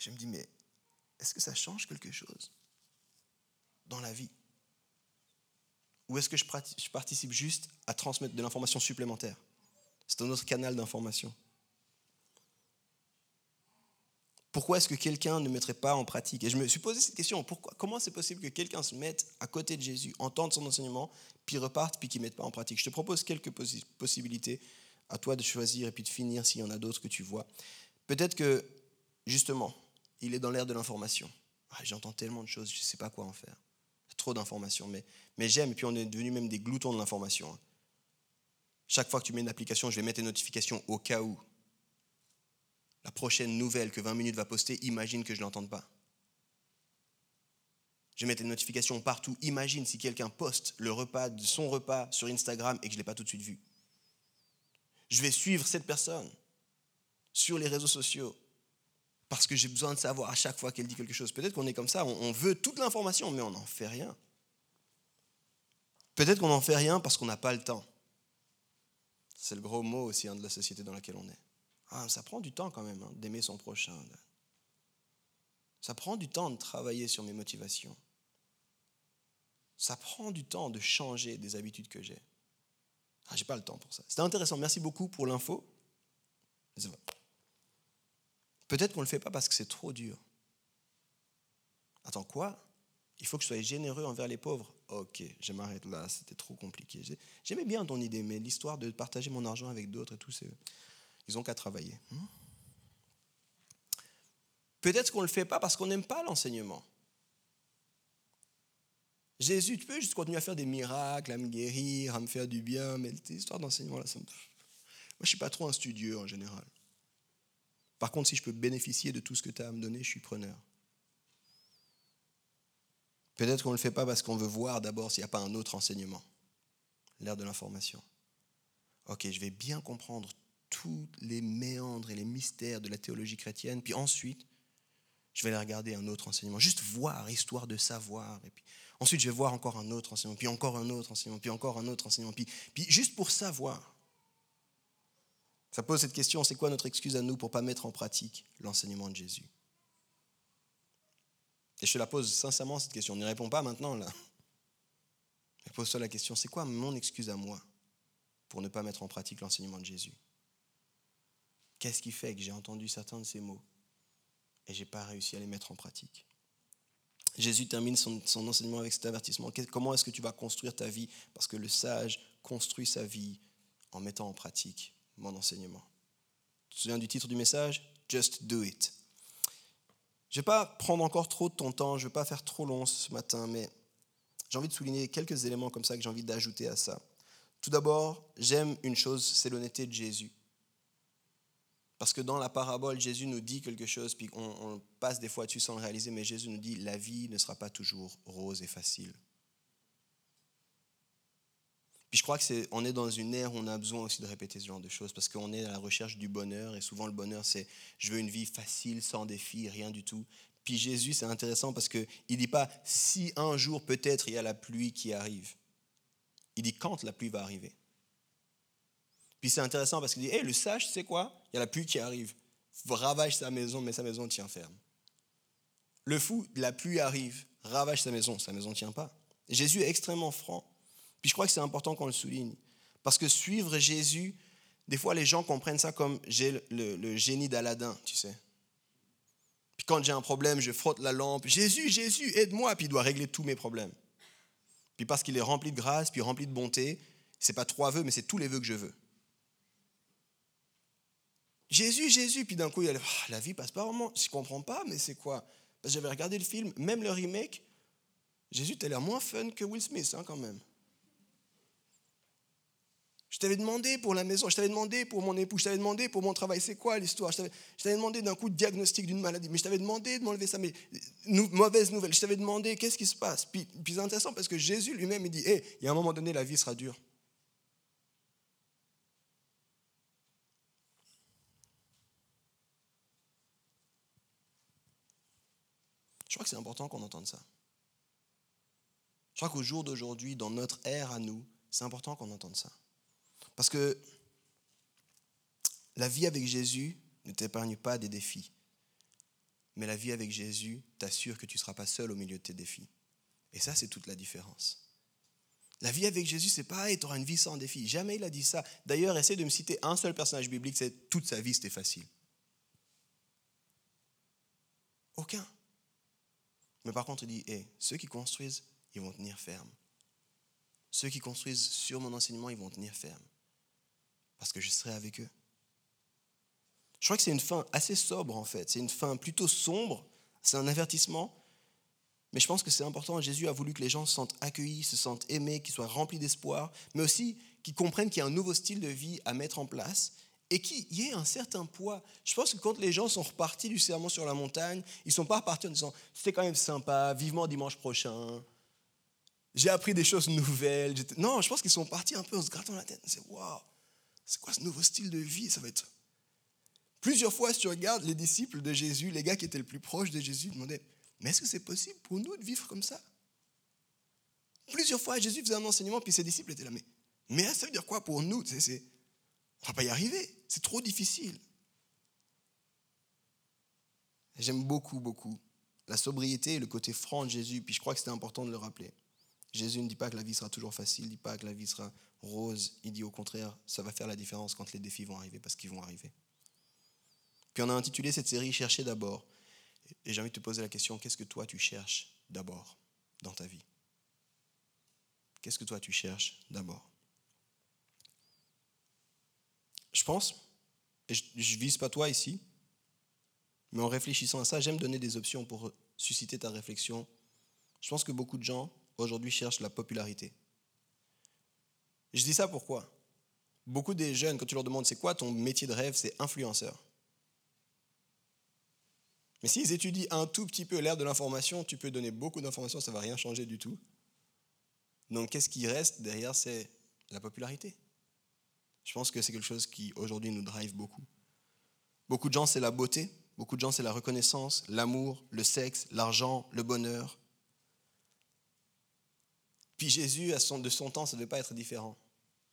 je me dis, mais est-ce que ça change quelque chose dans la vie? Ou est-ce que je, participe juste à transmettre de l'information supplémentaire? C'est un autre canal d'information. Pourquoi est-ce que quelqu'un ne mettrait pas en pratique? Et je me suis posé cette question, pourquoi, comment c'est possible que quelqu'un se mette à côté de Jésus, entende son enseignement, puis reparte, puis qu'il ne mette pas en pratique? Je te propose quelques possibilités, à toi de choisir et puis de finir s'il y en a d'autres que tu vois. Peut-être que, justement, il est dans l'ère de l'information. Ah, j'entends tellement de choses, je ne sais pas quoi en faire. Trop d'informations, mais, j'aime, et puis on est devenu même des gloutons de l'information. Hein. Chaque fois que tu mets une application, je vais mettre des notifications au cas où. La prochaine nouvelle que 20 minutes va poster, imagine que je ne l'entende pas. Je vais mettre des notifications partout. Imagine si quelqu'un poste le repas, son repas sur Instagram et que je ne l'ai pas tout de suite vu. Je vais suivre cette personne sur les réseaux sociaux parce que j'ai besoin de savoir à chaque fois qu'elle dit quelque chose. Peut-être qu'on est comme ça, on, veut toute l'information, mais on n'en fait rien. Peut-être qu'on n'en fait rien parce qu'on n'a pas le temps. C'est le gros mot aussi hein, de la société dans laquelle on est. Ah, ça prend du temps quand même hein, d'aimer son prochain. Ça prend du temps de travailler sur mes motivations. Ça prend du temps de changer des habitudes que j'ai. Ah, j'ai pas le temps pour ça. C'était intéressant. Merci beaucoup pour l'info. Peut-être qu'on ne le fait pas parce que c'est trop dur. Attends, quoi? Il faut que je sois généreux envers les pauvres? Ok, je m'arrête là, c'était trop compliqué. J'aimais bien ton idée, mais l'histoire de partager mon argent avec d'autres et tout, ils ont qu'à travailler. Hmm? Peut-être qu'on ne le fait pas parce qu'on n'aime pas l'enseignement. Jésus, tu peux juste continuer à faire des miracles, à me guérir, à me faire du bien, mais l'histoire d'enseignement, là, ça me... moi je ne suis pas trop un studieux en général. Par contre, si je peux bénéficier de tout ce que tu as à me donner, je suis preneur. Peut-être qu'on ne le fait pas parce qu'on veut voir d'abord s'il n'y a pas un autre enseignement. l'ère de l'information. Ok, je vais bien comprendre tous les méandres et les mystères de la théologie chrétienne, puis ensuite, je vais aller regarder un autre enseignement, juste voir, histoire de savoir. Et puis, ensuite, je vais voir encore un autre enseignement, puis encore un autre enseignement, puis encore un autre enseignement, puis, puis juste pour savoir. Ça pose cette question, c'est quoi notre excuse à nous pour ne pas mettre en pratique l'enseignement de Jésus? Et je te la pose sincèrement, cette question. On n'y répond pas maintenant, là. Pose-toi la question, c'est quoi mon excuse à moi pour ne pas mettre en pratique l'enseignement de Jésus? Qu'est-ce qui fait que j'ai entendu certains de ces mots et je n'ai pas réussi à les mettre en pratique? Jésus termine son enseignement avec cet avertissement. Comment est-ce que tu vas construire ta vie? Parce que le sage construit sa vie en mettant en pratique mon enseignement. Tu te souviens du titre du message? Just do it. Je ne vais pas prendre encore trop de ton temps, je ne vais pas faire trop long ce matin, mais j'ai envie de souligner quelques éléments comme ça que j'ai envie d'ajouter à ça. Tout d'abord, j'aime une chose, c'est l'honnêteté de Jésus. Parce que dans la parabole, Jésus nous dit quelque chose, puis on, passe des fois dessus sans le réaliser, mais Jésus nous dit, la vie ne sera pas toujours rose et facile. Puis je crois qu'on est, est dans une ère où on a besoin aussi de répéter ce genre de choses, parce qu'on est à la recherche du bonheur, et souvent le bonheur, c'est je veux une vie facile, sans défi, rien du tout. Puis Jésus, c'est intéressant parce qu'il ne dit pas si un jour peut-être il y a la pluie qui arrive. Il dit quand la pluie va arriver? Puis c'est intéressant parce qu'il dit, hé, le sage, sais quoi? Il y a la pluie qui arrive. Ravage sa maison, mais sa maison tient ferme. Le fou, la pluie arrive, ravage sa maison, sa maison tient pas. Jésus est extrêmement franc. Puis je crois que c'est important qu'on le souligne. Parce que suivre Jésus, des fois les gens comprennent ça comme j'ai le, génie d'Aladin, tu sais. Puis quand j'ai un problème, je frotte la lampe, Jésus, Jésus, aide-moi, puis il doit régler tous mes problèmes. Puis parce qu'il est rempli de grâce, puis rempli de bonté, c'est pas trois vœux, mais c'est tous les vœux que je veux. Jésus, Jésus, puis d'un coup, il y a ah, la vie passe pas vraiment. Je comprends pas, mais c'est quoi? Parce que j'avais regardé le film, même le remake, Jésus, tu as l'air moins fun que Will Smith, hein, quand même. Je t'avais demandé pour la maison, je t'avais demandé pour mon époux, je t'avais demandé pour mon travail, c'est quoi l'histoire? Je t'avais demandé d'un coup de diagnostic d'une maladie, mais je t'avais demandé de m'enlever ça, mais mauvaise nouvelle, je t'avais demandé qu'est-ce qui se passe? Puis, c'est intéressant parce que Jésus lui-même, il dit, hé, il y a un moment donné, la vie sera dure. Je crois que c'est important qu'on entende ça. Je crois qu'au jour d'aujourd'hui, dans notre ère à nous, c'est important qu'on entende ça. Parce que la vie avec Jésus ne t'épargne pas des défis. Mais la vie avec Jésus t'assure que tu ne seras pas seul au milieu de tes défis. Et ça, c'est toute la différence. La vie avec Jésus, c'est pas, tu auras une vie sans défis. Jamais il a dit ça. D'ailleurs, essaie de me citer un seul personnage biblique, c'est toute sa vie, c'était facile. Aucun. Mais par contre, il dit, ceux qui construisent, ils vont tenir ferme. Ceux qui construisent sur mon enseignement, ils vont tenir ferme. Parce que je serai avec eux. Je crois que c'est une fin assez sobre, en fait. C'est une fin plutôt sombre. C'est un avertissement. Mais je pense que c'est important. Jésus a voulu que les gens se sentent accueillis, se sentent aimés, qu'ils soient remplis d'espoir, mais aussi qu'ils comprennent qu'il y a un nouveau style de vie à mettre en place et qu'il y ait un certain poids. Je pense que quand les gens sont repartis du serment sur la montagne, ils ne sont pas repartis en disant c'était quand même sympa, vivement dimanche prochain, j'ai appris des choses nouvelles. Non, je pense qu'ils sont partis un peu en se grattant la tête. C'est waouh, c'est quoi ce nouveau style de vie? Ça va être. Plusieurs fois, si tu regardes les disciples de Jésus, les gars qui étaient le plus proches de Jésus, demandaient Mais est-ce que c'est possible pour nous de vivre comme ça Plusieurs fois, Jésus faisait un enseignement, puis ses disciples étaient là Mais, mais ça veut dire quoi pour nous c'est, On ne va pas y arriver. C'est trop difficile. J'aime beaucoup, beaucoup la sobriété et le côté franc de Jésus, puis je crois que c'était important de le rappeler. Jésus ne dit pas que la vie sera toujours facile, il ne dit pas que la vie sera rose, il dit au contraire, ça va faire la différence quand les défis vont arriver, parce qu'ils vont arriver. Puis on a intitulé cette série Chercher d'abord. Et j'ai envie de te poser la question, qu'est-ce que toi tu cherches d'abord dans ta vie? Qu'est-ce que toi tu cherches d'abord? Je pense, et je ne vise pas toi ici, mais en réfléchissant à ça, j'aime donner des options pour susciter ta réflexion. Je pense que beaucoup de gens aujourd'hui cherchent la popularité. Je dis ça pourquoi? Beaucoup des jeunes, quand tu leur demandes c'est quoi ton métier de rêve, c'est influenceur. Mais s'ils étudient un tout petit peu l'ère de l'information, tu peux donner beaucoup d'informations, ça ne va rien changer du tout. Donc qu'est-ce qui reste derrière C'est La popularité. Je pense que c'est quelque chose qui aujourd'hui nous drive beaucoup. Beaucoup de gens, c'est la beauté. Beaucoup de gens, c'est la reconnaissance, l'amour, le sexe, l'argent, le bonheur. Puis Jésus, de son temps, ça ne devait pas être différent.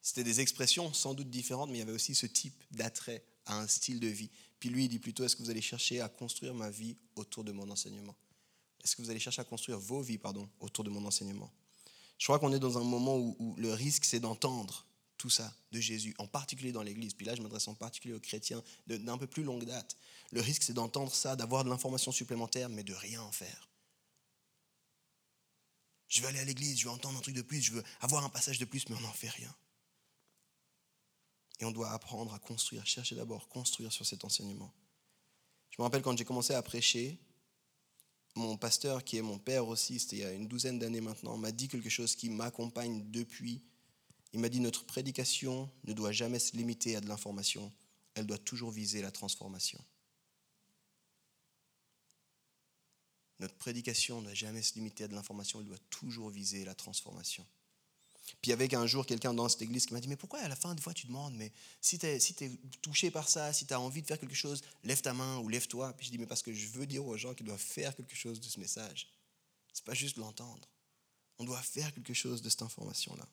C'était des expressions sans doute différentes, mais il y avait aussi ce type d'attrait à un style de vie. Puis lui, il dit plutôt, est-ce que vous allez chercher à construire ma vie autour de mon enseignement? Est-ce que vous allez chercher à construire vos vies, pardon, autour de mon enseignement? Je crois qu'on est dans un moment où, le risque, c'est d'entendre tout ça de Jésus, en particulier dans l'Église. Puis là, je m'adresse en particulier aux chrétiens d'un peu plus longue date. Le risque, c'est d'entendre ça, d'avoir de l'information supplémentaire, mais de rien en faire. Je veux aller à l'église, je veux entendre un truc de plus, je veux avoir un passage de plus, mais on n'en fait rien. Et on doit apprendre à construire, chercher d'abord, construire sur cet enseignement. Je me rappelle quand j'ai commencé à prêcher, mon pasteur, qui est mon père aussi, c'était il y a une douzaine d'années maintenant, m'a dit quelque chose qui m'accompagne depuis. Il m'a dit, notre prédication ne doit jamais se limiter à de l'information, elle doit toujours viser la transformation. Notre prédication ne doit jamais se limiter à de l'information, elle doit toujours viser la transformation. Puis avec un jour quelqu'un dans cette église qui m'a dit, mais pourquoi à la fin des fois tu demandes, mais si tu es, si es touché par ça, si tu as envie de faire quelque chose, lève ta main ou lève-toi. Puis je dis, mais parce que je veux dire aux gens qu'ils doivent faire quelque chose de ce message. Ce n'est pas juste l'entendre. On doit faire quelque chose de cette information-là.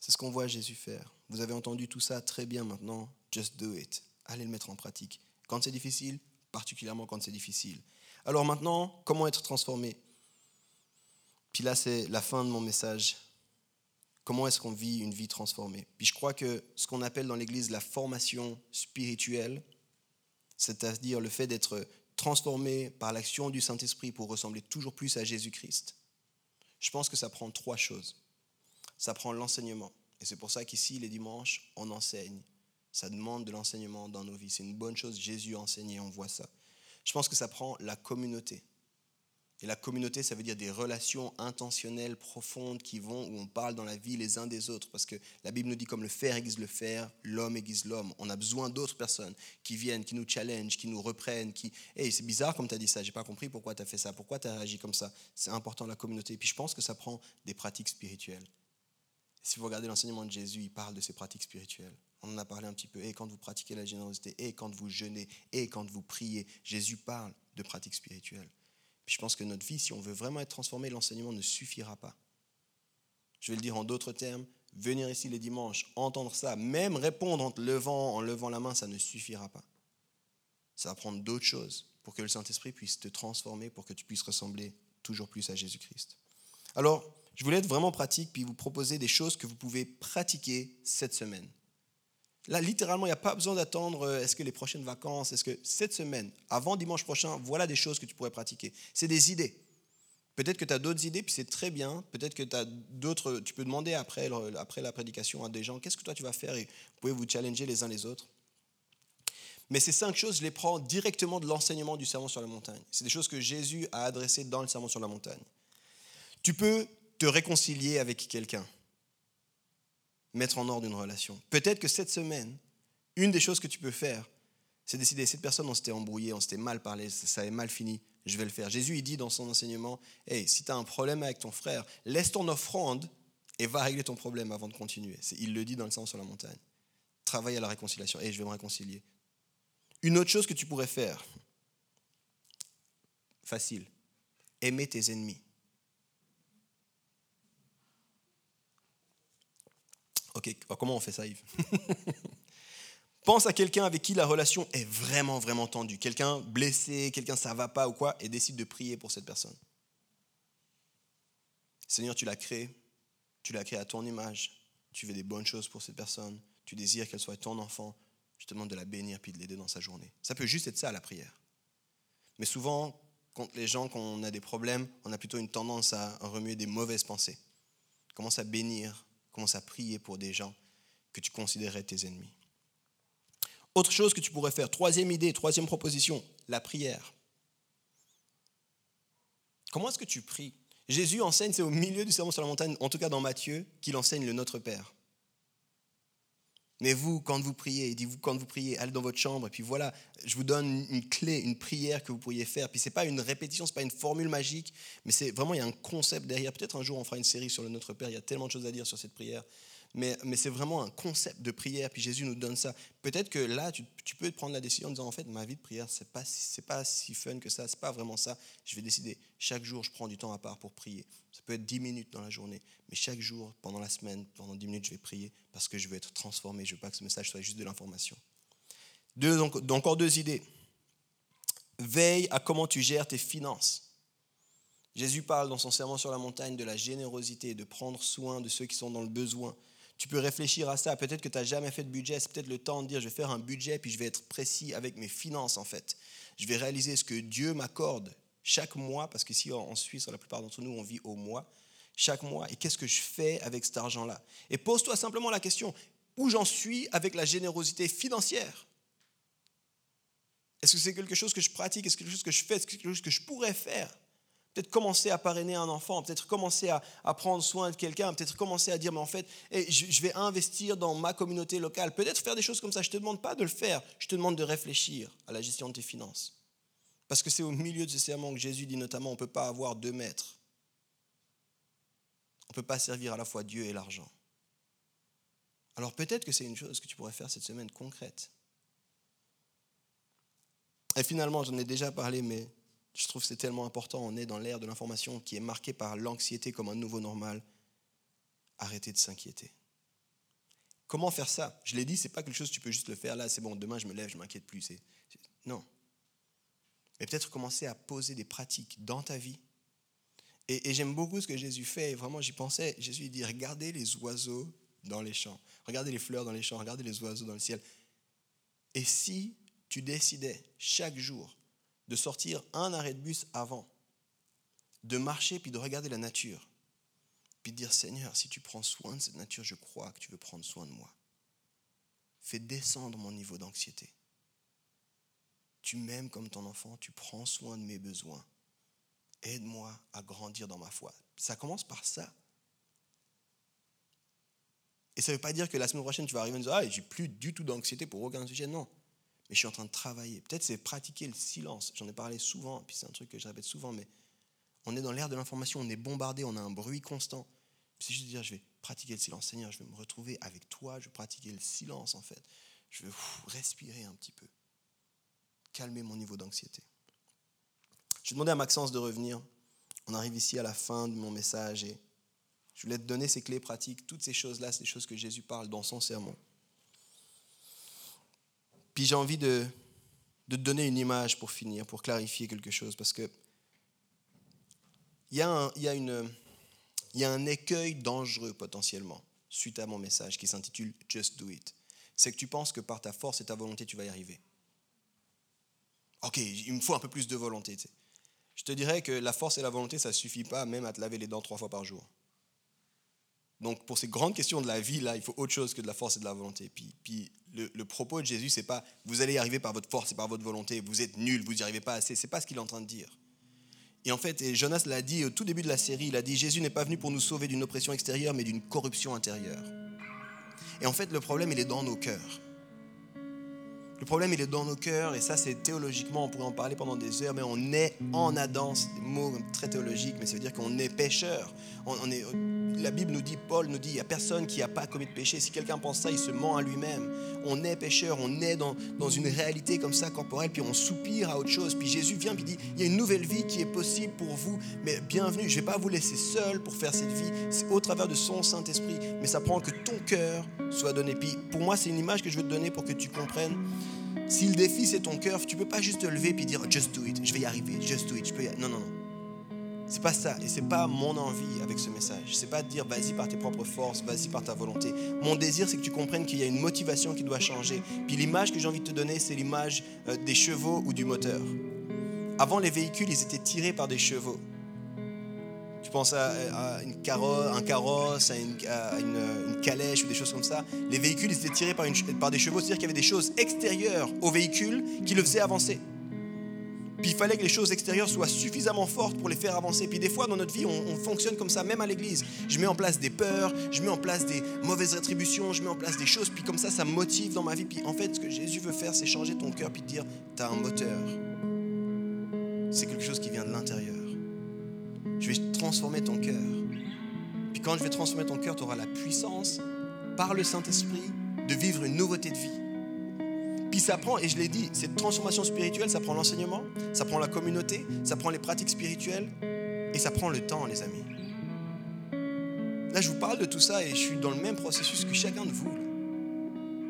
C'est ce qu'on voit Jésus faire. Vous avez entendu tout ça très bien maintenant. Just do it. Allez le mettre en pratique. Quand c'est difficile, particulièrement quand c'est difficile. Alors maintenant, comment être transformé? Puis là, c'est la fin de mon message. Comment est-ce qu'on vit une vie transformée? Puis je crois que ce qu'on appelle dans l'Église la formation spirituelle, c'est-à-dire le fait d'être transformé par l'action du Saint-Esprit pour ressembler toujours plus à Jésus-Christ, je pense que ça prend trois choses. Ça prend l'enseignement. Et c'est pour ça qu'ici, les dimanches, on enseigne. Ça demande de l'enseignement dans nos vies. C'est une bonne chose. Jésus a enseigné, on voit ça. Je pense que ça prend la communauté. Et la communauté, ça veut dire des relations intentionnelles, profondes, qui vont, où on parle dans la vie les uns des autres. Parce que la Bible nous dit comme le fer aiguise le fer, l'homme aiguise l'homme. On a besoin d'autres personnes qui viennent, qui nous challengent, qui nous reprennent. Qui... Hey, c'est bizarre comme tu as dit ça, j'ai pas compris pourquoi tu as fait ça, pourquoi tu as agi comme ça? C'est important la communauté. Et puis je pense que ça prend des pratiques spirituelles. Si vous regardez l'enseignement de Jésus, il parle de ces pratiques spirituelles. On en a parlé un petit peu. Et quand vous pratiquez la générosité, et quand vous jeûnez, et quand vous priez, Jésus parle de pratiques spirituelles. Puis je pense que notre vie, si on veut vraiment être transformé, l'enseignement ne suffira pas. Je vais le dire en d'autres termes, venir ici les dimanches, entendre ça, même répondre en levant, en levant la main, ça ne suffira pas. Ça va prendre d'autres choses pour que le Saint-Esprit puisse te transformer, pour que tu puisses ressembler toujours plus à Jésus-Christ. Alors, je voulais être vraiment pratique, puis vous proposer des choses que vous pouvez pratiquer cette semaine. Là, littéralement, il n'y a pas besoin d'attendre euh, est-ce que les prochaines vacances, est-ce que cette semaine, avant dimanche prochain, voilà des choses que tu pourrais pratiquer. C'est des idées. Peut-être que tu as d'autres idées, puis c'est très bien. Peut-être que tu as d'autres. Tu peux demander après, après la prédication à des gens qu'est-ce que toi tu vas faire? Et vous pouvez vous challenger les uns les autres. Mais ces cinq choses, je les prends directement de l'enseignement du Sermon sur la montagne. C'est des choses que Jésus a adressées dans le Sermon sur la montagne. Tu peux te réconcilier avec quelqu'un mettre en ordre une relation. Peut-être que cette semaine, une des choses que tu peux faire, c'est décider, cette personne, on s'était embrouillé, on s'était mal parlé, ça avait mal fini, je vais le faire. Jésus, il dit dans son enseignement, hey, si tu as un problème avec ton frère, laisse ton offrande et va régler ton problème avant de continuer. Il le dit dans le sens sur la montagne. Travaille à la réconciliation. Et je vais me réconcilier. Une autre chose que tu pourrais faire, facile, aimer tes ennemis. Ok, comment on fait ça, Yves Pense à quelqu'un avec qui la relation est vraiment, vraiment tendue. Quelqu'un blessé, quelqu'un ça va pas ou quoi, et décide de prier pour cette personne. Seigneur, tu l'as créé, tu l'as créé à ton image, tu veux des bonnes choses pour cette personne, tu désires qu'elle soit ton enfant, je te demande de la bénir puis de l'aider dans sa journée. Ça peut juste être ça, la prière. Mais souvent, quand les gens, quand on a des problèmes, on a plutôt une tendance à remuer des mauvaises pensées. Commence à bénir commence à prier pour des gens que tu considérais tes ennemis. Autre chose que tu pourrais faire, troisième idée, troisième proposition, la prière. Comment est-ce que tu pries? Jésus enseigne, c'est au milieu du sermon sur la montagne, en tout cas dans Matthieu, qu'il enseigne le Notre Père. Mais vous, quand vous priez, dites-vous quand vous priez, allez dans votre chambre et puis voilà, je vous donne une clé, une prière que vous pourriez faire. Puis c'est pas une répétition, c'est pas une formule magique, mais c'est vraiment il y a un concept derrière. Peut-être un jour on fera une série sur le Notre Père. Il y a tellement de choses à dire sur cette prière mais, c'est vraiment un concept de prière, puis Jésus nous donne ça. Peut-être que là, tu, peux prendre la décision en disant, en fait, ma vie de prière, c'est pas, pas si fun que ça, c'est pas vraiment ça. Je vais décider, chaque jour, je prends du temps à part pour prier. Ça peut être 10 minutes dans la journée, mais chaque jour, pendant la semaine, pendant 10 minutes, je vais prier parce que je veux être transformé, je veux pas que ce message soit juste de l'information. Deux, donc, encore deux idées. Veille à comment tu gères tes finances. Jésus parle dans son serment sur la montagne de la générosité, de prendre soin de ceux qui sont dans le besoin. Tu peux réfléchir à ça. Peut-être que tu n'as jamais fait de budget. C'est peut-être le temps de dire, je vais faire un budget, puis je vais être précis avec mes finances, en fait. Je vais réaliser ce que Dieu m'accorde chaque mois, parce qu'ici en Suisse, la plupart d'entre nous, on vit au mois, chaque mois. Et qu'est-ce que je fais avec cet argent-là? Et pose-toi simplement la question, où j'en suis avec la générosité financière? Est-ce que c'est quelque chose que je pratique? Est-ce que c'est quelque chose que je fais? Est-ce que c'est quelque chose que je pourrais faire? Peut-être commencer à parrainer un enfant, peut-être commencer à, prendre soin de quelqu'un, peut-être commencer à dire, mais en fait, eh, je, vais investir dans ma communauté locale. Peut-être faire des choses comme ça. Je ne te demande pas de le faire, je te demande de réfléchir à la gestion de tes finances. Parce que c'est au milieu de ce serment que Jésus dit notamment, on ne peut pas avoir deux maîtres. On ne peut pas servir à la fois Dieu et l'argent. Alors peut-être que c'est une chose que tu pourrais faire cette semaine concrète. Et finalement, j'en ai déjà parlé, mais je trouve que c'est tellement important. On est dans l'ère de l'information qui est marquée par l'anxiété comme un nouveau normal. Arrêtez de s'inquiéter. Comment faire ça? Je l'ai dit, c'est pas quelque chose que tu peux juste le faire là, c'est bon, demain je me lève, je m'inquiète plus. Non. Mais peut-être commencer à poser des pratiques dans ta vie. Et, j'aime beaucoup ce que Jésus fait, vraiment j'y pensais. Jésus dit Regardez les oiseaux dans les champs, regardez les fleurs dans les champs, regardez les oiseaux dans le ciel. Et si tu décidais chaque jour de sortir un arrêt de bus avant, de marcher puis de regarder la nature, puis de dire Seigneur, si tu prends soin de cette nature, je crois que tu veux prendre soin de moi. Fais descendre mon niveau d'anxiété. Tu m'aimes comme ton enfant, tu prends soin de mes besoins. Aide-moi à grandir dans ma foi. Ça commence par ça. Et ça ne veut pas dire que la semaine prochaine, tu vas arriver et dire Ah, j'ai plus du tout d'anxiété pour aucun sujet. Non mais je suis en train de travailler. Peut-être c'est pratiquer le silence. J'en ai parlé souvent, puis c'est un truc que je répète souvent, mais on est dans l'ère de l'information, on est bombardé, on a un bruit constant. C'est juste de dire, je vais pratiquer le silence. Seigneur, je vais me retrouver avec toi, je vais pratiquer le silence en fait. Je vais respirer un petit peu, calmer mon niveau d'anxiété. Je vais demander à Maxence de revenir. On arrive ici à la fin de mon message et je voulais te donner ces clés pratiques. Toutes ces choses-là, c'est des choses que Jésus parle dans son sermon. Puis j'ai envie de, de te donner une image pour finir, pour clarifier quelque chose, parce que il y, a un, y, y a un écueil dangereux potentiellement suite à mon message qui s'intitule Just Do It. C'est que tu penses que par ta force et ta volonté, tu vas y arriver. Ok, il me faut un peu plus de volonté. Je te dirais que la force et la volonté, ça ne suffit pas même à te laver les dents trois fois par jour. Donc pour ces grandes questions de la vie, là, il faut autre chose que de la force et de la volonté. Puis, puis le, propos de Jésus, c'est pas vous allez y arriver par votre force et par votre volonté, vous êtes nul, vous n'y arrivez pas assez. C'est pas ce qu'il est en train de dire. Et en fait, et Jonas l'a dit au tout début de la série, il a dit Jésus n'est pas venu pour nous sauver d'une oppression extérieure, mais d'une corruption intérieure. Et en fait, le problème, il est dans nos cœurs. Le problème, il est dans nos cœurs, et ça, c'est théologiquement, on pourrait en parler pendant des heures, mais on est en Adam, c'est des mots très théologiques, mais ça veut dire qu'on est pécheur. On, est, la Bible nous dit, Paul nous dit, il n'y a personne qui n'a pas commis de péché. Si quelqu'un pense ça, il se ment à lui-même. On est pécheur, on est dans, dans une réalité comme ça corporelle, puis on soupire à autre chose. Puis Jésus vient, puis dit, il y a une nouvelle vie qui est possible pour vous, mais bienvenue, je ne vais pas vous laisser seul pour faire cette vie, c'est au travers de son Saint-Esprit, mais ça prend que ton cœur soit donné. Puis pour moi, c'est une image que je veux te donner pour que tu comprennes si le défi c'est ton cœur, tu peux pas juste te lever et dire just do it, je vais y arriver, just do it, je peux y Non, non, non. C'est pas ça et c'est pas mon envie avec ce message. C'est pas de dire vas-y par tes propres forces, vas-y par ta volonté. Mon désir c'est que tu comprennes qu'il y a une motivation qui doit changer. Puis l'image que j'ai envie de te donner, c'est l'image euh, des chevaux ou du moteur. Avant les véhicules, ils étaient tirés par des chevaux. Tu penses à, une carrosse, un carrosse, à, une, calèche ou des choses comme ça. Les véhicules étaient tirés par, des chevaux, c'est-à-dire qu'il y avait des choses extérieures au véhicule qui le faisaient avancer. Puis fallait que les choses extérieures soient suffisamment fortes pour les faire avancer. Puis des fois, dans notre vie, on, on fonctionne comme ça, même à l'église. Je mets en place des peurs, je mets en place des mauvaises rétributions, je mets en place des choses, puis comme ça, ça motive dans ma vie. Puis en fait, ce que Jésus veut faire, c'est changer ton cœur, puis te dire, tu as un moteur. C'est quelque chose qui vient de l'intérieur. Je vais transformer ton cœur. Puis quand je vais transformer ton cœur, tu auras la puissance, par le Saint-Esprit, de vivre une nouveauté de vie. Puis ça prend, et je l'ai dit, cette transformation spirituelle, ça prend l'enseignement, ça prend la communauté, ça prend les pratiques spirituelles, et ça prend le temps, les amis. Là, je vous parle de tout ça et je suis dans le même processus que chacun de vous.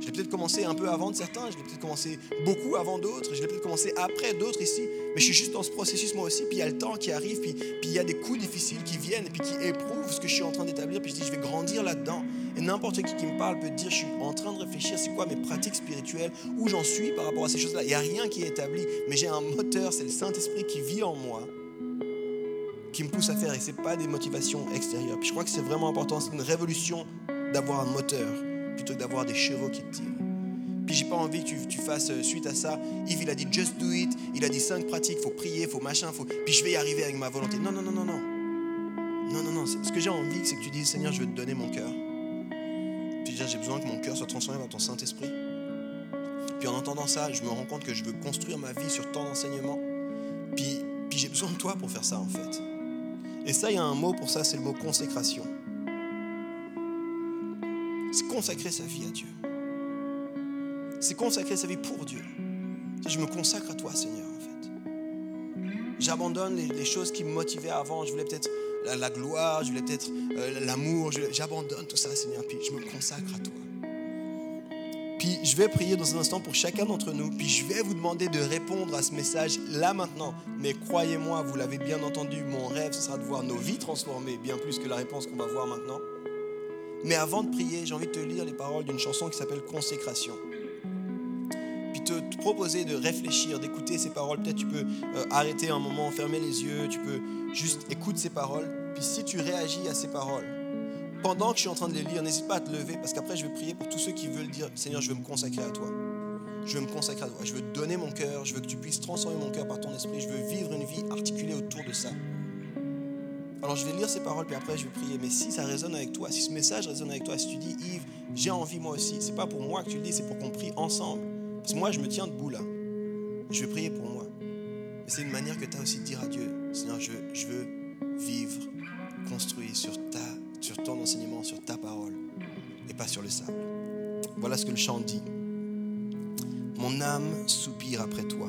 Je l'ai peut-être commencé un peu avant de certains, je l'ai peut-être commencé beaucoup avant d'autres, je l'ai peut-être commencé après d'autres ici, mais je suis juste dans ce processus moi aussi, puis il y a le temps qui arrive, puis, puis il y a des coups difficiles qui viennent, puis qui éprouvent ce que je suis en train d'établir, puis je dis, je vais grandir là-dedans. Et n'importe qui qui me parle peut dire, je suis en train de réfléchir, c'est quoi mes pratiques spirituelles, où j'en suis par rapport à ces choses-là. Il n'y a rien qui est établi, mais j'ai un moteur, c'est le Saint-Esprit qui vit en moi, qui me pousse à faire, et ce n'est pas des motivations extérieures. Puis je crois que c'est vraiment important, c'est une révolution d'avoir un moteur plutôt que d'avoir des chevaux qui te tirent. Puis j'ai pas envie que tu, tu, fasses euh, suite à ça. Yves, il a dit just do it. Il a dit cinq pratiques, faut prier, faut machin, faut. Puis je vais y arriver avec ma volonté. Non, non, non, non, non. Non, non, non. Ce que j'ai envie, c'est que tu dises, Seigneur, je veux te donner mon cœur. Puis j'ai besoin que mon cœur soit transformé par ton Saint-Esprit. Puis en entendant ça, je me rends compte que je veux construire ma vie sur ton enseignement. Puis, puis j'ai besoin de toi pour faire ça, en fait. Et ça, il y a un mot pour ça, c'est le mot consécration. C'est consacrer sa vie à Dieu. C'est consacrer sa vie pour Dieu. Je me consacre à toi, Seigneur, en fait. J'abandonne les, choses qui me motivaient avant. Je voulais peut-être la, la, gloire, je voulais peut-être euh, l'amour. J'abandonne tout ça, Seigneur. Puis je me consacre à toi. Puis je vais prier dans un instant pour chacun d'entre nous. Puis je vais vous demander de répondre à ce message là maintenant. Mais croyez-moi, vous l'avez bien entendu, mon rêve, ce sera de voir nos vies transformées, bien plus que la réponse qu'on va voir maintenant. Mais avant de prier, j'ai envie de te lire les paroles d'une chanson qui s'appelle Consécration. Te, proposer de réfléchir, d'écouter ces paroles. Peut-être tu peux euh, arrêter un moment, fermer les yeux, tu peux juste écouter ces paroles. Puis si tu réagis à ces paroles, pendant que je suis en train de les lire, n'hésite pas à te lever parce qu'après je vais prier pour tous ceux qui veulent dire Seigneur, je veux me consacrer à toi. Je veux me consacrer à toi. Je veux te donner mon cœur. Je veux que tu puisses transformer mon cœur par ton esprit. Je veux vivre une vie articulée autour de ça. Alors je vais lire ces paroles, puis après je vais prier. Mais si ça résonne avec toi, si ce message résonne avec toi, si tu dis Yves, j'ai envie moi aussi, c'est pas pour moi que tu le dis, c'est pour qu'on prie ensemble. Parce que moi je me tiens debout là. Je vais prier pour moi. C'est une manière que tu as aussi de dire à Dieu, Seigneur, je, je veux vivre, construit sur, ta, sur ton enseignement, sur ta parole, et pas sur le sable. Voilà ce que le chant dit. Mon âme soupire après toi.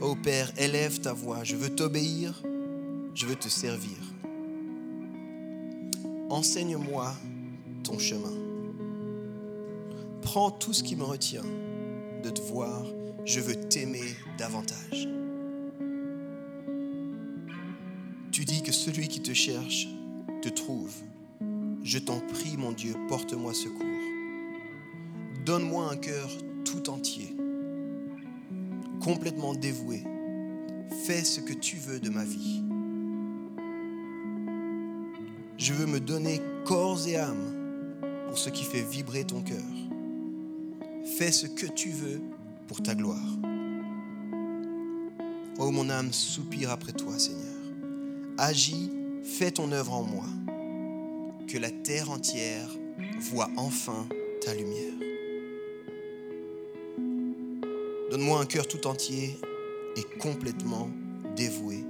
Ô Père, élève ta voix, je veux t'obéir je veux te servir. Enseigne-moi ton chemin. Prends tout ce qui me retient de te voir. Je veux t'aimer davantage. Tu dis que celui qui te cherche te trouve. Je t'en prie, mon Dieu, porte-moi secours. Donne-moi un cœur tout entier, complètement dévoué. Fais ce que tu veux de ma vie. Je veux me donner corps et âme pour ce qui fait vibrer ton cœur. Fais ce que tu veux pour ta gloire. Oh mon âme soupire après toi, Seigneur. Agis, fais ton œuvre en moi. Que la terre entière voit enfin ta lumière. Donne-moi un cœur tout entier et complètement dévoué.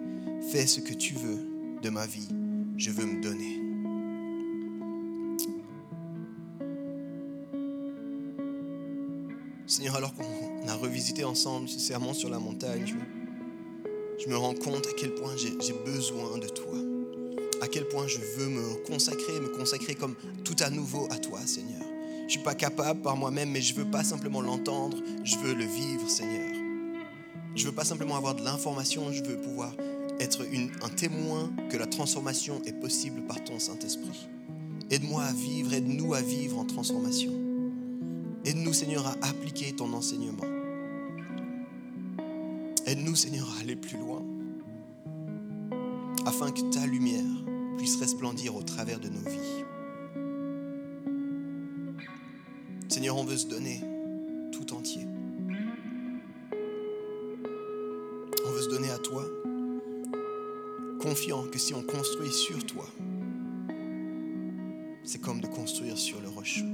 Fais ce que tu veux de ma vie. Je veux me donner. Seigneur, alors qu'on a revisité ensemble ce serment sur la montagne, je me, rends compte à quel point j'ai besoin de toi. À quel point je veux me consacrer, me consacrer comme tout à nouveau à toi, Seigneur. Je ne suis pas capable par moi-même, mais je veux pas simplement l'entendre, je veux le vivre, Seigneur. Je veux pas simplement avoir de l'information, je veux pouvoir être un témoin que la transformation est possible par ton Saint-Esprit. Aide-moi à vivre, aide-nous à vivre en transformation. Aide-nous, Seigneur, à appliquer ton enseignement. Aide-nous, Seigneur, à aller plus loin, afin que ta lumière puisse resplendir au travers de nos vies. Seigneur, on veut se donner tout entier. On veut se donner à toi, confiant que si on construit sur toi, c'est comme de construire sur le rocher.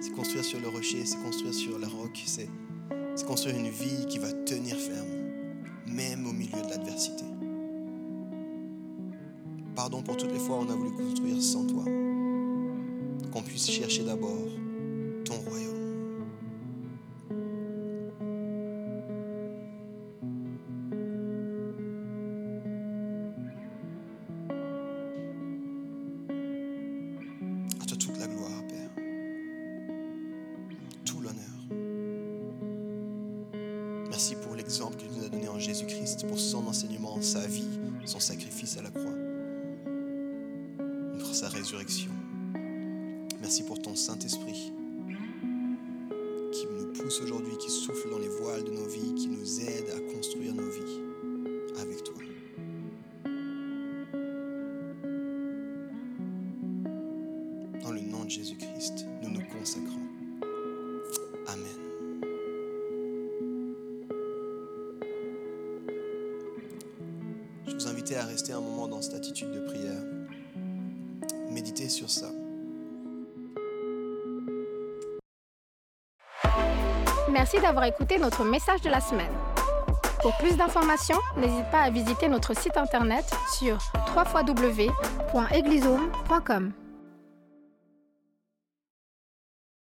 C'est construire sur le rocher, c'est construire sur la roc, c'est construire une vie qui va tenir ferme, même au milieu de l'adversité. Pardon pour toutes les fois où on a voulu construire sans toi. Qu'on puisse chercher d'abord ton royaume. D'avoir écouté notre message de la semaine. Pour plus d'informations, n'hésite pas à visiter notre site internet sur www.eglisome.com.